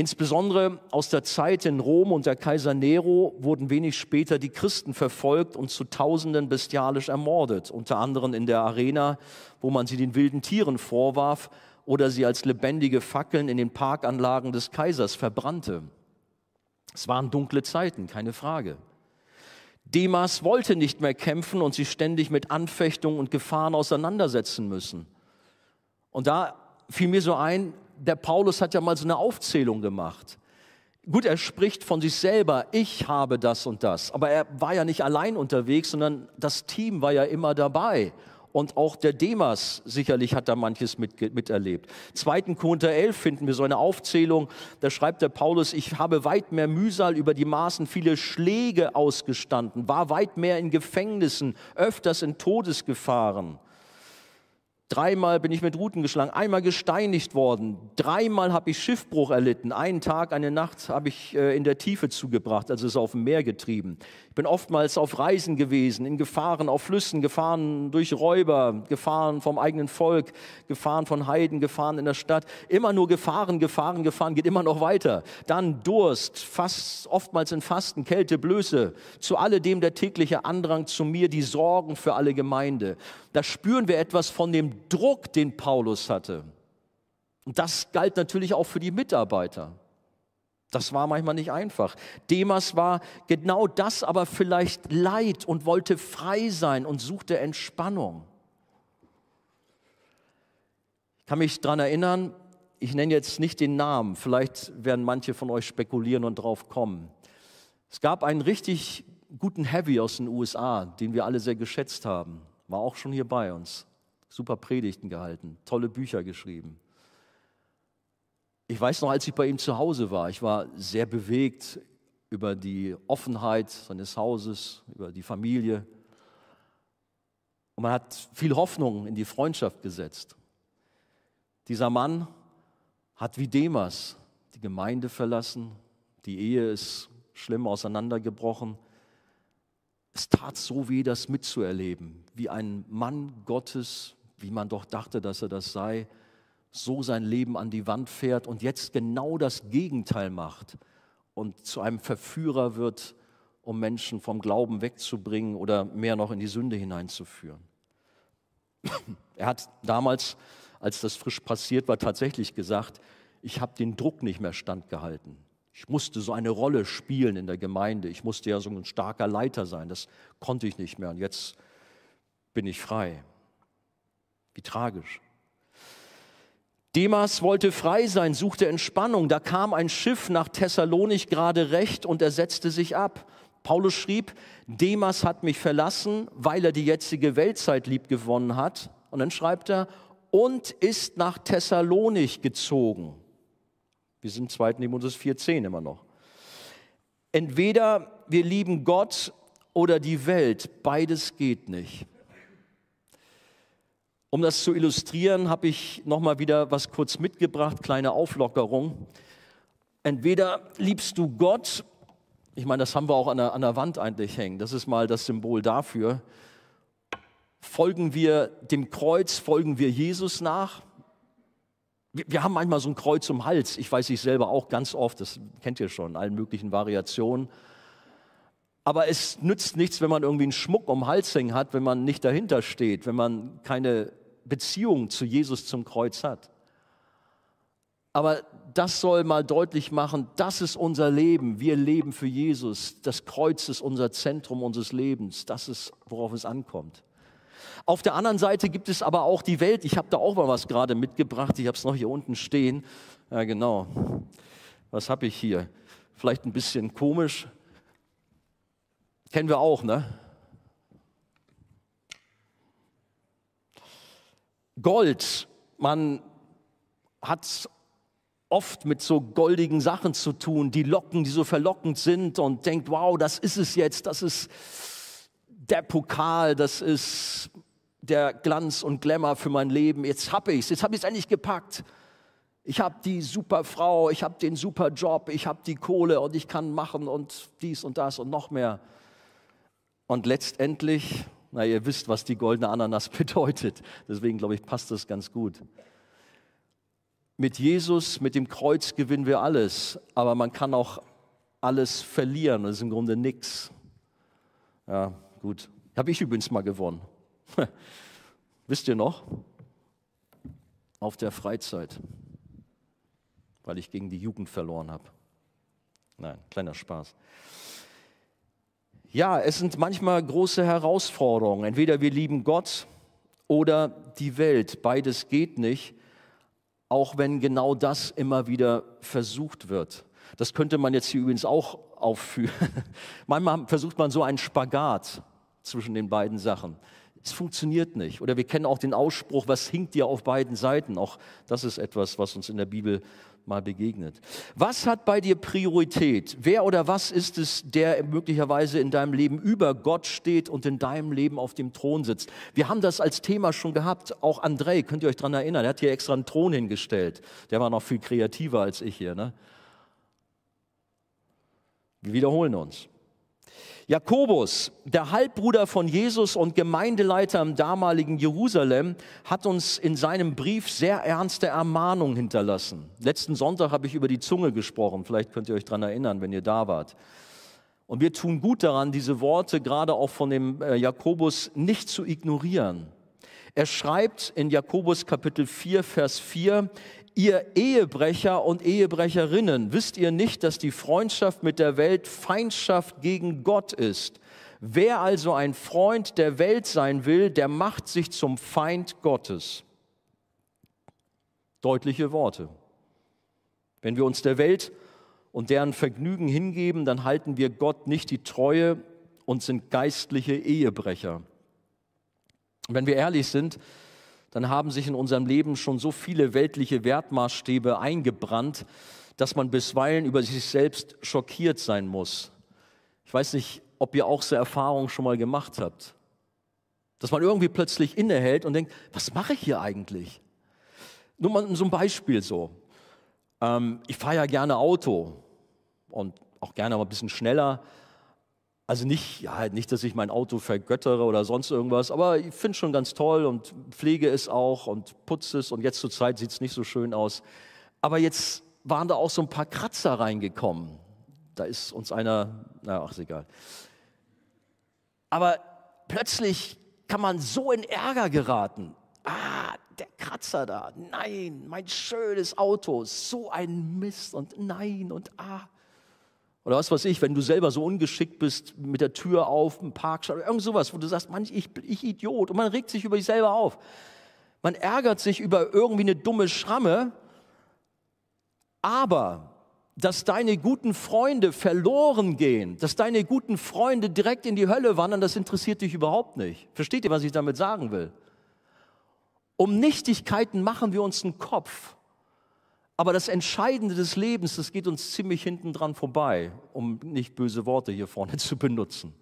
Insbesondere aus der Zeit in Rom unter Kaiser Nero wurden wenig später die Christen verfolgt und zu Tausenden bestialisch ermordet, unter anderem in der Arena, wo man sie den wilden Tieren vorwarf oder sie als lebendige Fackeln in den Parkanlagen des Kaisers verbrannte. Es waren dunkle Zeiten, keine Frage. Demas wollte nicht mehr kämpfen und sich ständig mit Anfechtungen und Gefahren auseinandersetzen müssen. Und da fiel mir so ein, der Paulus hat ja mal so eine Aufzählung gemacht. Gut, er spricht von sich selber, ich habe das und das, aber er war ja nicht allein unterwegs, sondern das Team war ja immer dabei. Und auch der Demas sicherlich hat da manches mit, miterlebt. 2. Korinther 11 finden wir so eine Aufzählung, da schreibt der Paulus, ich habe weit mehr Mühsal über die Maßen, viele Schläge ausgestanden, war weit mehr in Gefängnissen, öfters in Todesgefahren. Dreimal bin ich mit Ruten geschlagen, einmal gesteinigt worden, dreimal habe ich Schiffbruch erlitten, einen Tag, eine Nacht habe ich äh, in der Tiefe zugebracht, also es auf dem Meer getrieben. Ich bin oftmals auf Reisen gewesen, in Gefahren auf Flüssen, Gefahren durch Räuber, Gefahren vom eigenen Volk, Gefahren von Heiden, Gefahren in der Stadt. Immer nur Gefahren, Gefahren, Gefahren, geht immer noch weiter. Dann Durst, fast, oftmals in Fasten, Kälte, Blöße. Zu alledem der tägliche Andrang zu mir, die Sorgen für alle Gemeinde. Da spüren wir etwas von dem Druck, den Paulus hatte. Und das galt natürlich auch für die Mitarbeiter. Das war manchmal nicht einfach. Demas war genau das, aber vielleicht leid und wollte frei sein und suchte Entspannung. Ich kann mich daran erinnern, ich nenne jetzt nicht den Namen, vielleicht werden manche von euch spekulieren und drauf kommen. Es gab einen richtig guten Heavy aus den USA, den wir alle sehr geschätzt haben. War auch schon hier bei uns. Super Predigten gehalten, tolle Bücher geschrieben. Ich weiß noch, als ich bei ihm zu Hause war, ich war sehr bewegt über die Offenheit seines Hauses, über die Familie. Und man hat viel Hoffnung in die Freundschaft gesetzt. Dieser Mann hat wie Demas die Gemeinde verlassen, die Ehe ist schlimm auseinandergebrochen. Es tat so weh, das mitzuerleben, wie ein Mann Gottes, wie man doch dachte, dass er das sei, so sein Leben an die Wand fährt und jetzt genau das Gegenteil macht und zu einem Verführer wird, um Menschen vom Glauben wegzubringen oder mehr noch in die Sünde hineinzuführen. Er hat damals, als das frisch passiert war, tatsächlich gesagt, ich habe den Druck nicht mehr standgehalten. Ich musste so eine Rolle spielen in der Gemeinde. Ich musste ja so ein starker Leiter sein. Das konnte ich nicht mehr. Und jetzt bin ich frei. Wie tragisch. Demas wollte frei sein, suchte Entspannung. Da kam ein Schiff nach Thessalonich gerade recht und er setzte sich ab. Paulus schrieb, Demas hat mich verlassen, weil er die jetzige Weltzeit liebgewonnen hat. Und dann schreibt er, und ist nach Thessalonik gezogen. Wir sind 2. Timotheus 4,10 immer noch. Entweder wir lieben Gott oder die Welt, beides geht nicht. Um das zu illustrieren, habe ich nochmal wieder was kurz mitgebracht, kleine Auflockerung. Entweder liebst du Gott, ich meine, das haben wir auch an der, an der Wand eigentlich hängen, das ist mal das Symbol dafür. Folgen wir dem Kreuz, folgen wir Jesus nach? Wir, haben manchmal so ein Kreuz um Hals, ich weiß ich selber auch ganz oft, das kennt ihr schon, in allen möglichen Variationen. Aber es nützt nichts, wenn man irgendwie einen Schmuck um den Hals hängen hat, wenn man nicht dahinter steht, wenn man keine Beziehung zu Jesus zum Kreuz hat. Aber das soll mal deutlich machen, das ist unser Leben. Wir leben für Jesus. Das Kreuz ist unser Zentrum unseres Lebens. Das ist, worauf es ankommt. Auf der anderen Seite gibt es aber auch die Welt. Ich habe da auch mal was gerade mitgebracht. Ich habe es noch hier unten stehen. Ja, genau. Was habe ich hier? Vielleicht ein bisschen komisch. Kennen wir auch, ne? Gold. Man hat oft mit so goldigen Sachen zu tun, die locken, die so verlockend sind und denkt, wow, das ist es jetzt, das ist der Pokal, das ist der Glanz und Glamour für mein Leben. Jetzt habe ich es, jetzt habe ich es endlich gepackt. Ich habe die super Frau, ich habe den super Job, ich habe die Kohle und ich kann machen und dies und das und noch mehr. Und letztendlich, na ihr wisst, was die goldene Ananas bedeutet. Deswegen glaube ich, passt das ganz gut. Mit Jesus, mit dem Kreuz gewinnen wir alles, aber man kann auch alles verlieren. Das ist im Grunde nichts. Ja, gut. Habe ich übrigens mal gewonnen. Wisst ihr noch? Auf der Freizeit, weil ich gegen die Jugend verloren habe. Nein, kleiner Spaß. Ja, es sind manchmal große Herausforderungen. Entweder wir lieben Gott oder die Welt. Beides geht nicht auch wenn genau das immer wieder versucht wird. Das könnte man jetzt hier übrigens auch aufführen. Manchmal versucht man so einen Spagat zwischen den beiden Sachen. Es funktioniert nicht. Oder wir kennen auch den Ausspruch, was hinkt dir auf beiden Seiten? Auch das ist etwas, was uns in der Bibel mal begegnet. Was hat bei dir Priorität? Wer oder was ist es, der möglicherweise in deinem Leben über Gott steht und in deinem Leben auf dem Thron sitzt? Wir haben das als Thema schon gehabt. Auch André, könnt ihr euch daran erinnern? Er hat hier extra einen Thron hingestellt. Der war noch viel kreativer als ich hier. Ne? Wir wiederholen uns. Jakobus, der Halbbruder von Jesus und Gemeindeleiter im damaligen Jerusalem, hat uns in seinem Brief sehr ernste Ermahnungen hinterlassen. Letzten Sonntag habe ich über die Zunge gesprochen, vielleicht könnt ihr euch daran erinnern, wenn ihr da wart. Und wir tun gut daran, diese Worte gerade auch von dem äh, Jakobus nicht zu ignorieren. Er schreibt in Jakobus Kapitel 4, Vers 4, Ihr Ehebrecher und Ehebrecherinnen, wisst ihr nicht, dass die Freundschaft mit der Welt Feindschaft gegen Gott ist? Wer also ein Freund der Welt sein will, der macht sich zum Feind Gottes. Deutliche Worte. Wenn wir uns der Welt und deren Vergnügen hingeben, dann halten wir Gott nicht die Treue und sind geistliche Ehebrecher. wenn wir ehrlich sind, dann haben sich in unserem Leben schon so viele weltliche Wertmaßstäbe eingebrannt, dass man bisweilen über sich selbst schockiert sein muss. Ich weiß nicht, ob ihr auch so Erfahrungen schon mal gemacht habt. Dass man irgendwie plötzlich innehält und denkt, was mache ich hier eigentlich? Nur mal so ein Beispiel so. Ähm, ich fahre ja gerne Auto und auch gerne mal ein bisschen schneller. Also nicht, ja, nicht, dass ich mein Auto vergöttere oder sonst irgendwas, aber ich finde es schon ganz toll und pflege es auch und putze es und jetzt zur Zeit sieht es nicht so schön aus. Aber jetzt waren da auch so ein paar Kratzer reingekommen. Da ist uns einer, na, ach, ist egal. Aber plötzlich kann man so in Ärger geraten. Ah, der Kratzer da. Nein, mein schönes Auto. So ein Mist und nein und ah. Oder was weiß ich, wenn du selber so ungeschickt bist mit der Tür auf, im Parkstall irgend sowas, wo du sagst, manch, ich, ich Idiot. Und man regt sich über sich selber auf. Man ärgert sich über irgendwie eine dumme Schramme, aber dass deine guten Freunde verloren gehen, dass deine guten Freunde direkt in die Hölle wandern, das interessiert dich überhaupt nicht. Versteht ihr, was ich damit sagen will? Um Nichtigkeiten machen wir uns einen Kopf. Aber das Entscheidende des Lebens, das geht uns ziemlich hinten dran vorbei, um nicht böse Worte hier vorne zu benutzen.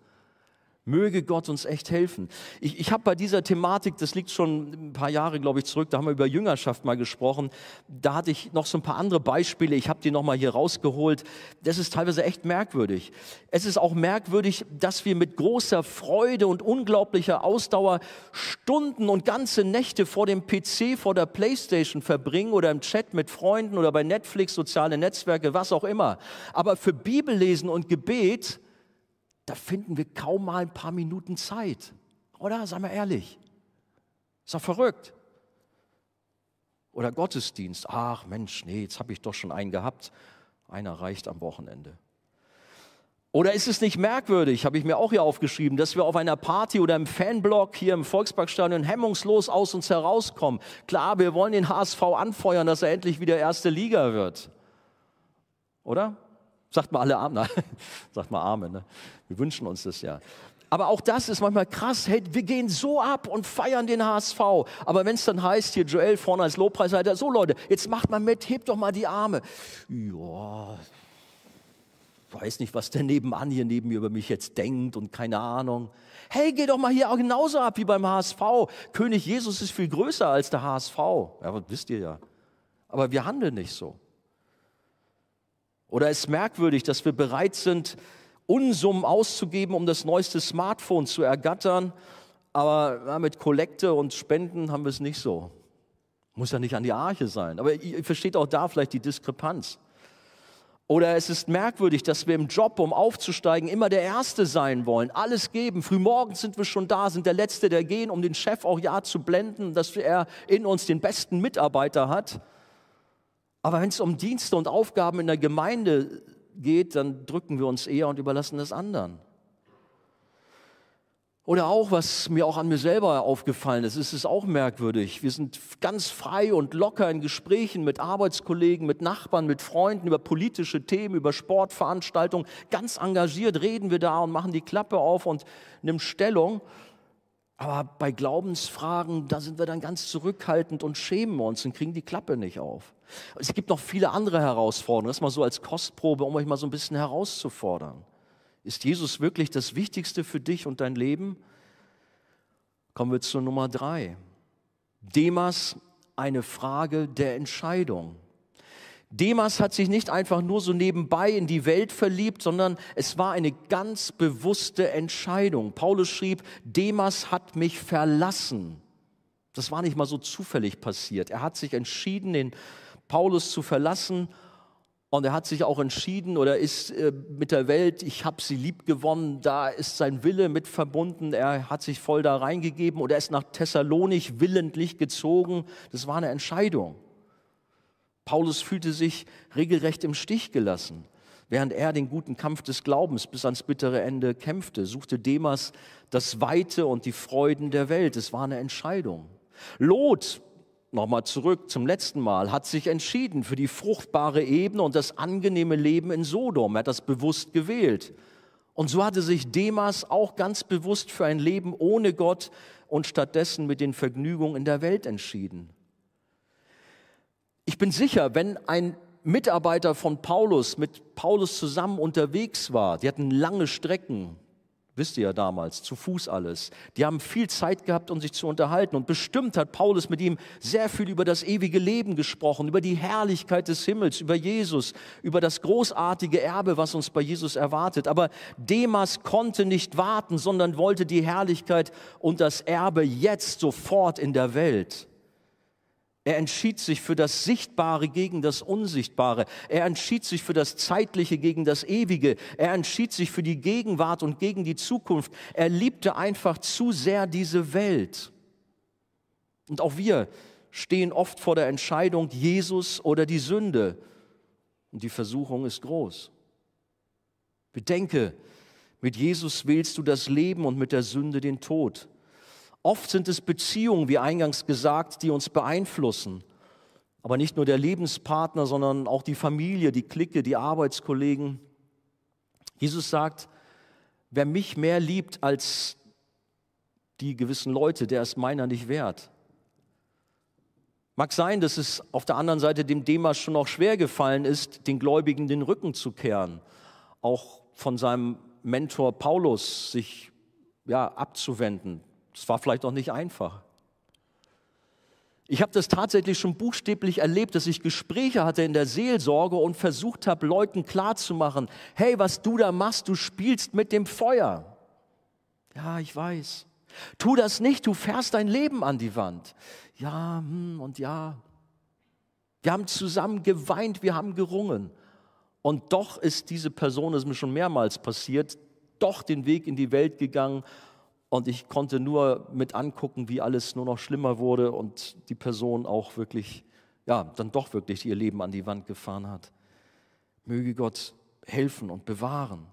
Möge Gott uns echt helfen. Ich, ich habe bei dieser Thematik, das liegt schon ein paar Jahre, glaube ich, zurück, da haben wir über Jüngerschaft mal gesprochen. Da hatte ich noch so ein paar andere Beispiele. Ich habe die nochmal hier rausgeholt. Das ist teilweise echt merkwürdig. Es ist auch merkwürdig, dass wir mit großer Freude und unglaublicher Ausdauer Stunden und ganze Nächte vor dem PC, vor der Playstation verbringen oder im Chat mit Freunden oder bei Netflix, soziale Netzwerke, was auch immer. Aber für Bibellesen und Gebet, da finden wir kaum mal ein paar Minuten Zeit. Oder? Seien wir ehrlich. Ist doch verrückt. Oder Gottesdienst. Ach Mensch, nee, jetzt habe ich doch schon einen gehabt. Einer reicht am Wochenende. Oder ist es nicht merkwürdig, habe ich mir auch hier aufgeschrieben, dass wir auf einer Party oder im Fanblock hier im Volksparkstadion hemmungslos aus uns herauskommen? Klar, wir wollen den HSV anfeuern, dass er endlich wieder erste Liga wird. Oder? Sagt mal alle Amen. Sagt mal Amen. Ne? Wir wünschen uns das ja. Aber auch das ist manchmal krass. Hey, wir gehen so ab und feiern den HSV. Aber wenn es dann heißt, hier Joel vorne als Lobpreisleiter, so Leute, jetzt macht mal mit, hebt doch mal die Arme. Ja, weiß nicht, was der nebenan hier neben mir über mich jetzt denkt und keine Ahnung. Hey, geh doch mal hier auch genauso ab wie beim HSV. König Jesus ist viel größer als der HSV. Ja, wisst ihr ja. Aber wir handeln nicht so. Oder es ist merkwürdig, dass wir bereit sind, Unsummen auszugeben, um das neueste Smartphone zu ergattern, aber mit Kollekte und Spenden haben wir es nicht so. Muss ja nicht an die Arche sein, aber ihr versteht auch da vielleicht die Diskrepanz. Oder es ist merkwürdig, dass wir im Job, um aufzusteigen, immer der Erste sein wollen, alles geben. Frühmorgens sind wir schon da, sind der Letzte, der gehen, um den Chef auch ja zu blenden, dass er in uns den besten Mitarbeiter hat. Aber wenn es um Dienste und Aufgaben in der Gemeinde geht, dann drücken wir uns eher und überlassen es anderen. Oder auch, was mir auch an mir selber aufgefallen ist, ist es auch merkwürdig. Wir sind ganz frei und locker in Gesprächen mit Arbeitskollegen, mit Nachbarn, mit Freunden über politische Themen, über Sportveranstaltungen. Ganz engagiert reden wir da und machen die Klappe auf und nehmen Stellung. Aber bei Glaubensfragen, da sind wir dann ganz zurückhaltend und schämen uns und kriegen die Klappe nicht auf. Es gibt noch viele andere Herausforderungen, das mal so als Kostprobe, um euch mal so ein bisschen herauszufordern. Ist Jesus wirklich das Wichtigste für dich und dein Leben? Kommen wir zur Nummer drei. Demas, eine Frage der Entscheidung. Demas hat sich nicht einfach nur so nebenbei in die Welt verliebt, sondern es war eine ganz bewusste Entscheidung. Paulus schrieb, Demas hat mich verlassen. Das war nicht mal so zufällig passiert. Er hat sich entschieden, den Paulus zu verlassen und er hat sich auch entschieden oder ist äh, mit der Welt, ich habe sie lieb gewonnen, da ist sein Wille mit verbunden, er hat sich voll da reingegeben oder er ist nach Thessalonich willentlich gezogen. Das war eine Entscheidung. Paulus fühlte sich regelrecht im Stich gelassen. Während er den guten Kampf des Glaubens bis ans bittere Ende kämpfte, suchte Demas das Weite und die Freuden der Welt. Es war eine Entscheidung. Lot, nochmal zurück zum letzten Mal, hat sich entschieden für die fruchtbare Ebene und das angenehme Leben in Sodom. Er hat das bewusst gewählt. Und so hatte sich Demas auch ganz bewusst für ein Leben ohne Gott und stattdessen mit den Vergnügungen in der Welt entschieden. Ich bin sicher, wenn ein Mitarbeiter von Paulus mit Paulus zusammen unterwegs war, die hatten lange Strecken, wisst ihr ja damals, zu Fuß alles. Die haben viel Zeit gehabt, um sich zu unterhalten. Und bestimmt hat Paulus mit ihm sehr viel über das ewige Leben gesprochen, über die Herrlichkeit des Himmels, über Jesus, über das großartige Erbe, was uns bei Jesus erwartet. Aber Demas konnte nicht warten, sondern wollte die Herrlichkeit und das Erbe jetzt sofort in der Welt. Er entschied sich für das Sichtbare gegen das Unsichtbare. Er entschied sich für das Zeitliche gegen das Ewige. Er entschied sich für die Gegenwart und gegen die Zukunft. Er liebte einfach zu sehr diese Welt. Und auch wir stehen oft vor der Entscheidung Jesus oder die Sünde. Und die Versuchung ist groß. Bedenke, mit Jesus wählst du das Leben und mit der Sünde den Tod. Oft sind es Beziehungen, wie eingangs gesagt, die uns beeinflussen. Aber nicht nur der Lebenspartner, sondern auch die Familie, die Clique, die Arbeitskollegen. Jesus sagt, wer mich mehr liebt als die gewissen Leute, der ist meiner nicht wert. Mag sein, dass es auf der anderen Seite dem Demas schon auch schwer gefallen ist, den Gläubigen den Rücken zu kehren, auch von seinem Mentor Paulus sich ja, abzuwenden. Das war vielleicht auch nicht einfach. Ich habe das tatsächlich schon buchstäblich erlebt, dass ich Gespräche hatte in der Seelsorge und versucht habe, Leuten klarzumachen, hey, was du da machst, du spielst mit dem Feuer. Ja, ich weiß. Tu das nicht, du fährst dein Leben an die Wand. Ja, hm und ja. Wir haben zusammen geweint, wir haben gerungen. Und doch ist diese Person, das ist mir schon mehrmals passiert, doch den Weg in die Welt gegangen und ich konnte nur mit angucken, wie alles nur noch schlimmer wurde und die Person auch wirklich, ja, dann doch wirklich ihr Leben an die Wand gefahren hat. Möge Gott helfen und bewahren.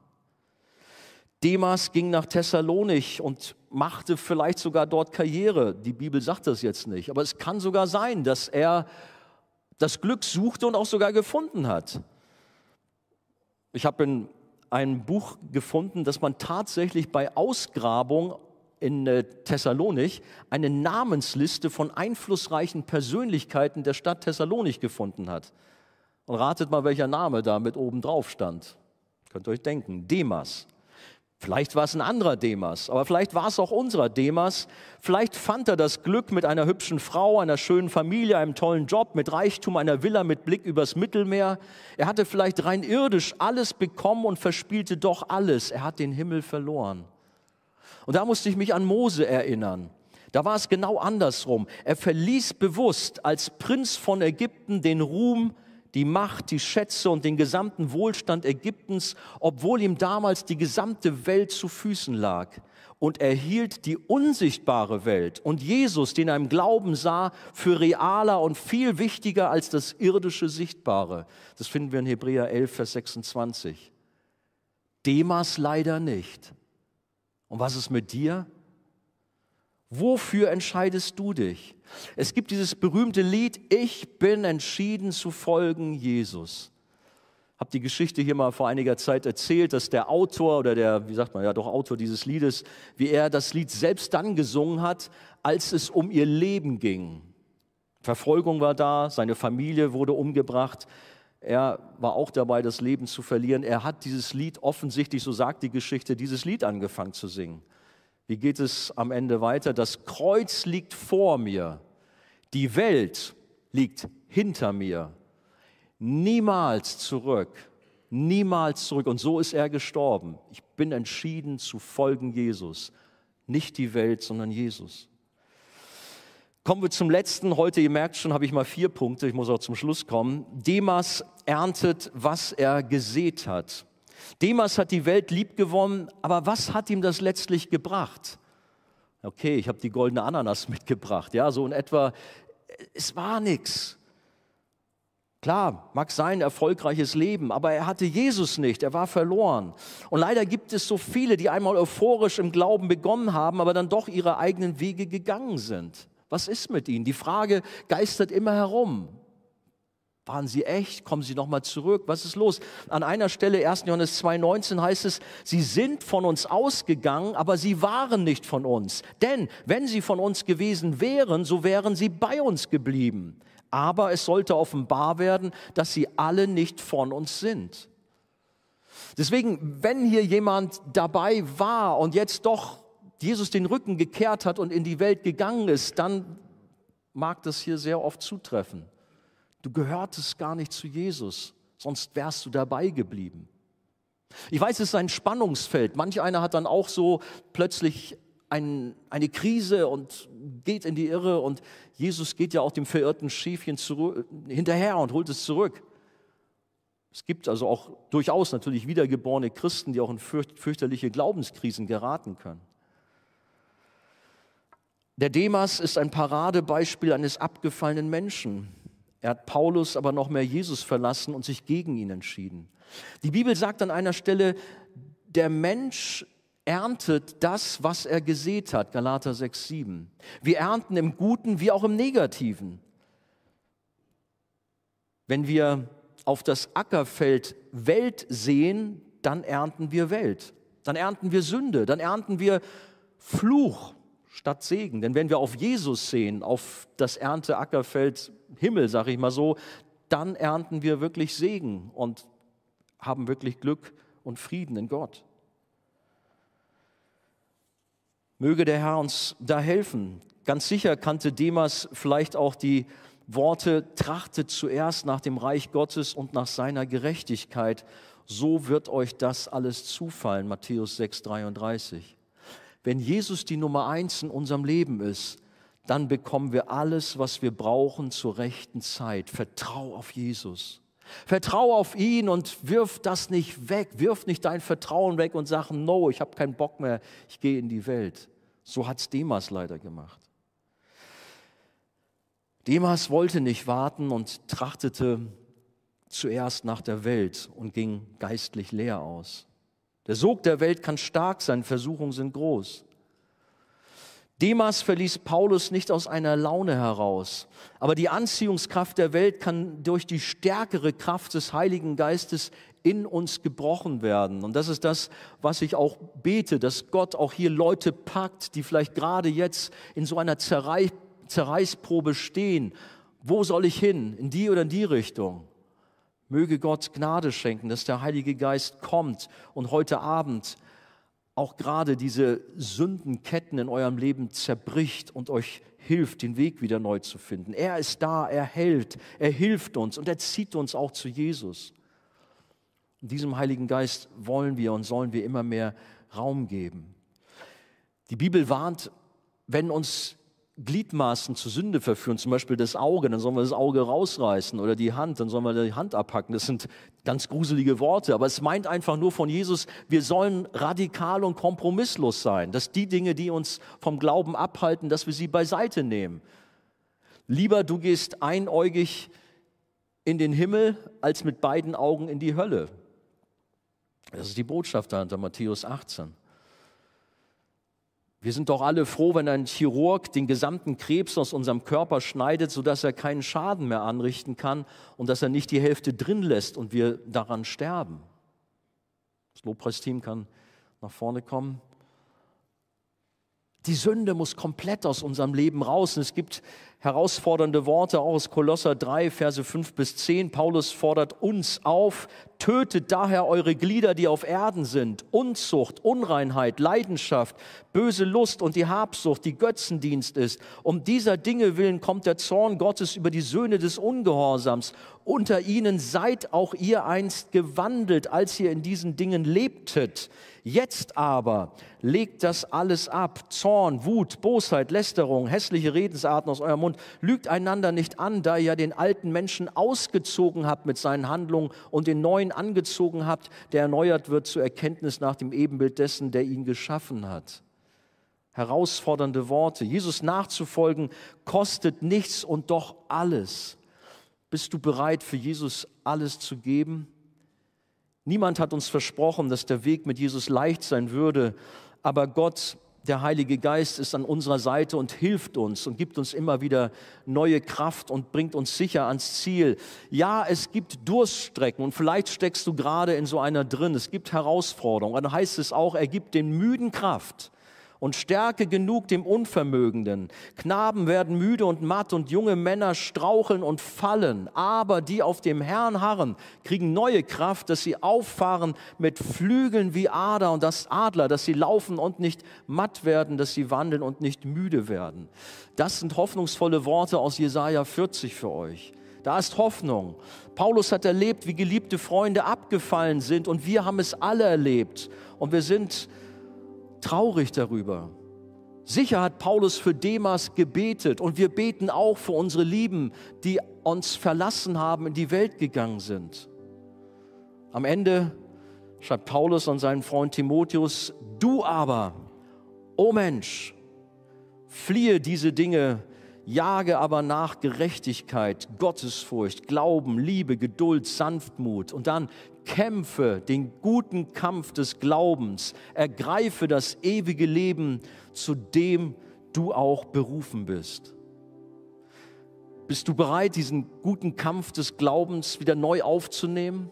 Demas ging nach Thessalonich und machte vielleicht sogar dort Karriere. Die Bibel sagt das jetzt nicht, aber es kann sogar sein, dass er das Glück suchte und auch sogar gefunden hat. Ich habe in einem Buch gefunden, dass man tatsächlich bei Ausgrabung in äh, Thessalonich eine Namensliste von einflussreichen Persönlichkeiten der Stadt Thessalonich gefunden hat. Und ratet mal, welcher Name da mit oben drauf stand. Könnt ihr euch denken, Demas. Vielleicht war es ein anderer Demas, aber vielleicht war es auch unserer Demas. Vielleicht fand er das Glück mit einer hübschen Frau, einer schönen Familie, einem tollen Job, mit Reichtum, einer Villa mit Blick übers Mittelmeer. Er hatte vielleicht rein irdisch alles bekommen und verspielte doch alles. Er hat den Himmel verloren. Und da musste ich mich an Mose erinnern. Da war es genau andersrum. Er verließ bewusst als Prinz von Ägypten den Ruhm, die Macht, die Schätze und den gesamten Wohlstand Ägyptens, obwohl ihm damals die gesamte Welt zu Füßen lag und erhielt die unsichtbare Welt und Jesus, den er im Glauben sah, für realer und viel wichtiger als das irdische Sichtbare. Das finden wir in Hebräer 11, Vers 26. Demas leider nicht. Und was ist mit dir? Wofür entscheidest du dich? Es gibt dieses berühmte Lied, ich bin entschieden zu folgen Jesus. Ich habe die Geschichte hier mal vor einiger Zeit erzählt, dass der Autor oder der, wie sagt man, ja doch Autor dieses Liedes, wie er das Lied selbst dann gesungen hat, als es um ihr Leben ging. Verfolgung war da, seine Familie wurde umgebracht, er war auch dabei, das Leben zu verlieren. Er hat dieses Lied offensichtlich, so sagt die Geschichte, dieses Lied angefangen zu singen. Wie geht es am Ende weiter? Das Kreuz liegt vor mir, die Welt liegt hinter mir. Niemals zurück, niemals zurück. Und so ist er gestorben. Ich bin entschieden zu folgen Jesus. Nicht die Welt, sondern Jesus. Kommen wir zum letzten. Heute, ihr merkt schon, habe ich mal vier Punkte. Ich muss auch zum Schluss kommen. Demas erntet, was er gesät hat. Demas hat die Welt lieb gewonnen, aber was hat ihm das letztlich gebracht? Okay, ich habe die goldene Ananas mitgebracht, ja, so in etwa. Es war nichts. Klar, mag sein erfolgreiches Leben, aber er hatte Jesus nicht, er war verloren. Und leider gibt es so viele, die einmal euphorisch im Glauben begonnen haben, aber dann doch ihre eigenen Wege gegangen sind. Was ist mit ihnen? Die Frage geistert immer herum. Waren sie echt? Kommen sie nochmal zurück? Was ist los? An einer Stelle, 1. Johannes 2,19 heißt es, sie sind von uns ausgegangen, aber sie waren nicht von uns. Denn wenn sie von uns gewesen wären, so wären sie bei uns geblieben. Aber es sollte offenbar werden, dass sie alle nicht von uns sind. Deswegen, wenn hier jemand dabei war und jetzt doch Jesus den Rücken gekehrt hat und in die Welt gegangen ist, dann mag das hier sehr oft zutreffen. Du gehörtest gar nicht zu Jesus, sonst wärst du dabei geblieben. Ich weiß, es ist ein Spannungsfeld. Manch einer hat dann auch so plötzlich ein, eine Krise und geht in die Irre und Jesus geht ja auch dem verirrten Schäfchen zurück, hinterher und holt es zurück. Es gibt also auch durchaus natürlich wiedergeborene Christen, die auch in fürchterliche Glaubenskrisen geraten können. Der Demas ist ein Paradebeispiel eines abgefallenen Menschen. Er hat Paulus aber noch mehr Jesus verlassen und sich gegen ihn entschieden. Die Bibel sagt an einer Stelle, der Mensch erntet das, was er gesät hat, Galater 6, 7. Wir ernten im Guten wie auch im Negativen. Wenn wir auf das Ackerfeld Welt sehen, dann ernten wir Welt. Dann ernten wir Sünde, dann ernten wir Fluch, statt Segen. Denn wenn wir auf Jesus sehen, auf das Ernteackerfeld Himmel, sage ich mal so, dann ernten wir wirklich Segen und haben wirklich Glück und Frieden in Gott. Möge der Herr uns da helfen. Ganz sicher kannte Demas vielleicht auch die Worte, trachtet zuerst nach dem Reich Gottes und nach seiner Gerechtigkeit, so wird euch das alles zufallen, Matthäus 6, 33. Wenn Jesus die Nummer eins in unserem Leben ist, dann bekommen wir alles, was wir brauchen zur rechten Zeit. Vertrau auf Jesus. Vertrau auf ihn und wirf das nicht weg. Wirf nicht dein Vertrauen weg und sag, no, ich habe keinen Bock mehr, ich gehe in die Welt. So hat es Demas leider gemacht. Demas wollte nicht warten und trachtete zuerst nach der Welt und ging geistlich leer aus. Der Sog der Welt kann stark sein, Versuchungen sind groß. Demas verließ Paulus nicht aus einer Laune heraus, aber die Anziehungskraft der Welt kann durch die stärkere Kraft des Heiligen Geistes in uns gebrochen werden. Und das ist das, was ich auch bete, dass Gott auch hier Leute packt, die vielleicht gerade jetzt in so einer Zerreiß Zerreißprobe stehen. Wo soll ich hin? In die oder in die Richtung? Möge Gott Gnade schenken, dass der Heilige Geist kommt und heute Abend auch gerade diese Sündenketten in eurem Leben zerbricht und euch hilft, den Weg wieder neu zu finden. Er ist da, er hält, er hilft uns und er zieht uns auch zu Jesus. Und diesem Heiligen Geist wollen wir und sollen wir immer mehr Raum geben. Die Bibel warnt, wenn uns Gliedmaßen zur Sünde verführen, zum Beispiel das Auge, dann sollen wir das Auge rausreißen oder die Hand, dann sollen wir die Hand abhacken. Das sind ganz gruselige Worte, aber es meint einfach nur von Jesus, wir sollen radikal und kompromisslos sein, dass die Dinge, die uns vom Glauben abhalten, dass wir sie beiseite nehmen. Lieber du gehst einäugig in den Himmel, als mit beiden Augen in die Hölle. Das ist die Botschaft dahinter, Matthäus 18. Wir sind doch alle froh, wenn ein Chirurg den gesamten Krebs aus unserem Körper schneidet, sodass er keinen Schaden mehr anrichten kann und dass er nicht die Hälfte drin lässt und wir daran sterben. Das Lobpreisteam kann nach vorne kommen. Die Sünde muss komplett aus unserem Leben raus. Und es gibt herausfordernde Worte auch aus Kolosser 3, Verse 5 bis 10. Paulus fordert uns auf, tötet daher eure Glieder, die auf Erden sind, Unzucht, Unreinheit, Leidenschaft, böse Lust und die Habsucht, die Götzendienst ist. Um dieser Dinge willen kommt der Zorn Gottes über die Söhne des Ungehorsams. Unter ihnen seid auch ihr einst gewandelt, als ihr in diesen Dingen lebtet. Jetzt aber legt das alles ab. Zorn, Wut, Bosheit, Lästerung, hässliche Redensarten aus eurem Mund lügt einander nicht an, da ihr den alten Menschen ausgezogen habt mit seinen Handlungen und den neuen angezogen habt, der erneuert wird zur Erkenntnis nach dem Ebenbild dessen, der ihn geschaffen hat. Herausfordernde Worte. Jesus nachzufolgen kostet nichts und doch alles. Bist du bereit, für Jesus alles zu geben? Niemand hat uns versprochen, dass der Weg mit Jesus leicht sein würde, aber Gott der Heilige Geist ist an unserer Seite und hilft uns und gibt uns immer wieder neue Kraft und bringt uns sicher ans Ziel. Ja, es gibt Durststrecken und vielleicht steckst du gerade in so einer drin. Es gibt Herausforderungen. Dann heißt es auch, er gibt den Müden Kraft und Stärke genug dem Unvermögenden. Knaben werden müde und matt und junge Männer straucheln und fallen, aber die auf dem Herrn harren, kriegen neue Kraft, dass sie auffahren mit Flügeln wie Ader und das Adler, dass sie laufen und nicht matt werden, dass sie wandeln und nicht müde werden. Das sind hoffnungsvolle Worte aus Jesaja 40 für euch. Da ist Hoffnung. Paulus hat erlebt, wie geliebte Freunde abgefallen sind und wir haben es alle erlebt. Und wir sind traurig darüber. Sicher hat Paulus für Demas gebetet und wir beten auch für unsere Lieben, die uns verlassen haben, in die Welt gegangen sind. Am Ende schreibt Paulus an seinen Freund Timotheus, du aber, o oh Mensch, fliehe diese Dinge, jage aber nach Gerechtigkeit, Gottesfurcht, Glauben, Liebe, Geduld, Sanftmut und dann kämpfe den guten Kampf des Glaubens, ergreife das ewige Leben, zu dem du auch berufen bist. Bist du bereit, diesen guten Kampf des Glaubens wieder neu aufzunehmen?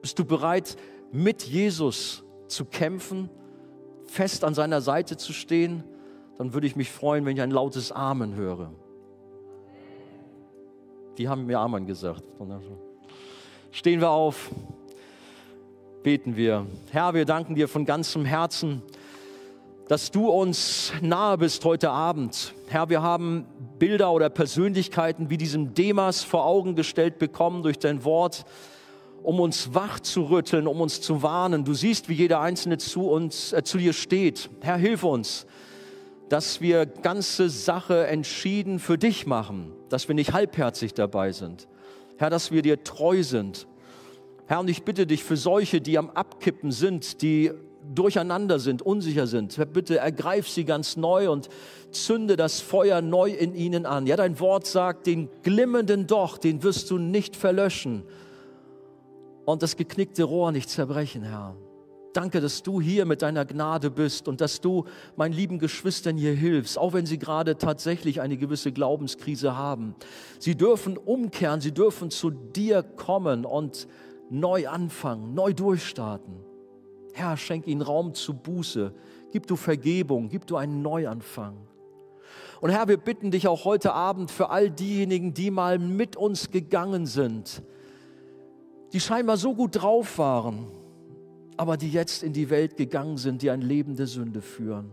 Bist du bereit, mit Jesus zu kämpfen, fest an seiner Seite zu stehen? dann würde ich mich freuen, wenn ich ein lautes Amen höre. Die haben mir Amen gesagt. Stehen wir auf, beten wir. Herr, wir danken dir von ganzem Herzen, dass du uns nahe bist heute Abend. Herr, wir haben Bilder oder Persönlichkeiten wie diesem Demas vor Augen gestellt bekommen durch dein Wort, um uns wach zu rütteln, um uns zu warnen. Du siehst, wie jeder Einzelne zu uns, äh, zu dir steht. Herr, hilf uns, dass wir ganze Sache entschieden für dich machen, dass wir nicht halbherzig dabei sind. Herr, dass wir dir treu sind. Herr, und ich bitte dich für solche, die am Abkippen sind, die durcheinander sind, unsicher sind, Herr, bitte ergreif sie ganz neu und zünde das Feuer neu in ihnen an. Ja, dein Wort sagt, den glimmenden Doch, den wirst du nicht verlöschen und das geknickte Rohr nicht zerbrechen, Herr. Danke, dass du hier mit deiner Gnade bist und dass du meinen lieben Geschwistern hier hilfst, auch wenn sie gerade tatsächlich eine gewisse Glaubenskrise haben. Sie dürfen umkehren, sie dürfen zu dir kommen und neu anfangen, neu durchstarten. Herr, schenk ihnen Raum zu Buße. Gib du Vergebung, gib du einen Neuanfang. Und Herr, wir bitten dich auch heute Abend für all diejenigen, die mal mit uns gegangen sind, die scheinbar so gut drauf waren, aber die jetzt in die Welt gegangen sind, die ein Leben der Sünde führen.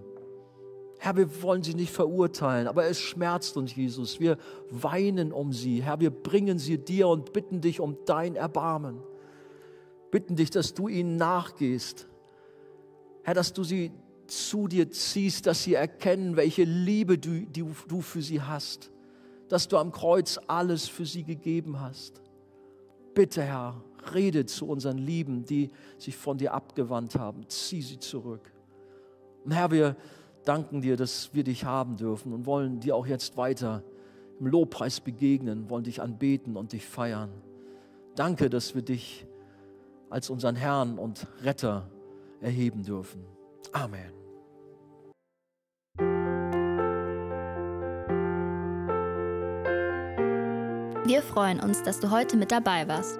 Herr, wir wollen sie nicht verurteilen, aber es schmerzt uns, Jesus. Wir weinen um sie. Herr, wir bringen sie dir und bitten dich um dein Erbarmen. Bitten dich, dass du ihnen nachgehst. Herr, dass du sie zu dir ziehst, dass sie erkennen, welche Liebe du, die du für sie hast. Dass du am Kreuz alles für sie gegeben hast. Bitte, Herr, rede zu unseren Lieben, die sich von dir abgewandt haben. Zieh sie zurück. Und Herr, wir danken dir, dass wir dich haben dürfen und wollen dir auch jetzt weiter im Lobpreis begegnen, wollen dich anbeten und dich feiern. Danke, dass wir dich als unseren Herrn und Retter erheben dürfen. Amen. Wir freuen uns, dass du heute mit dabei warst.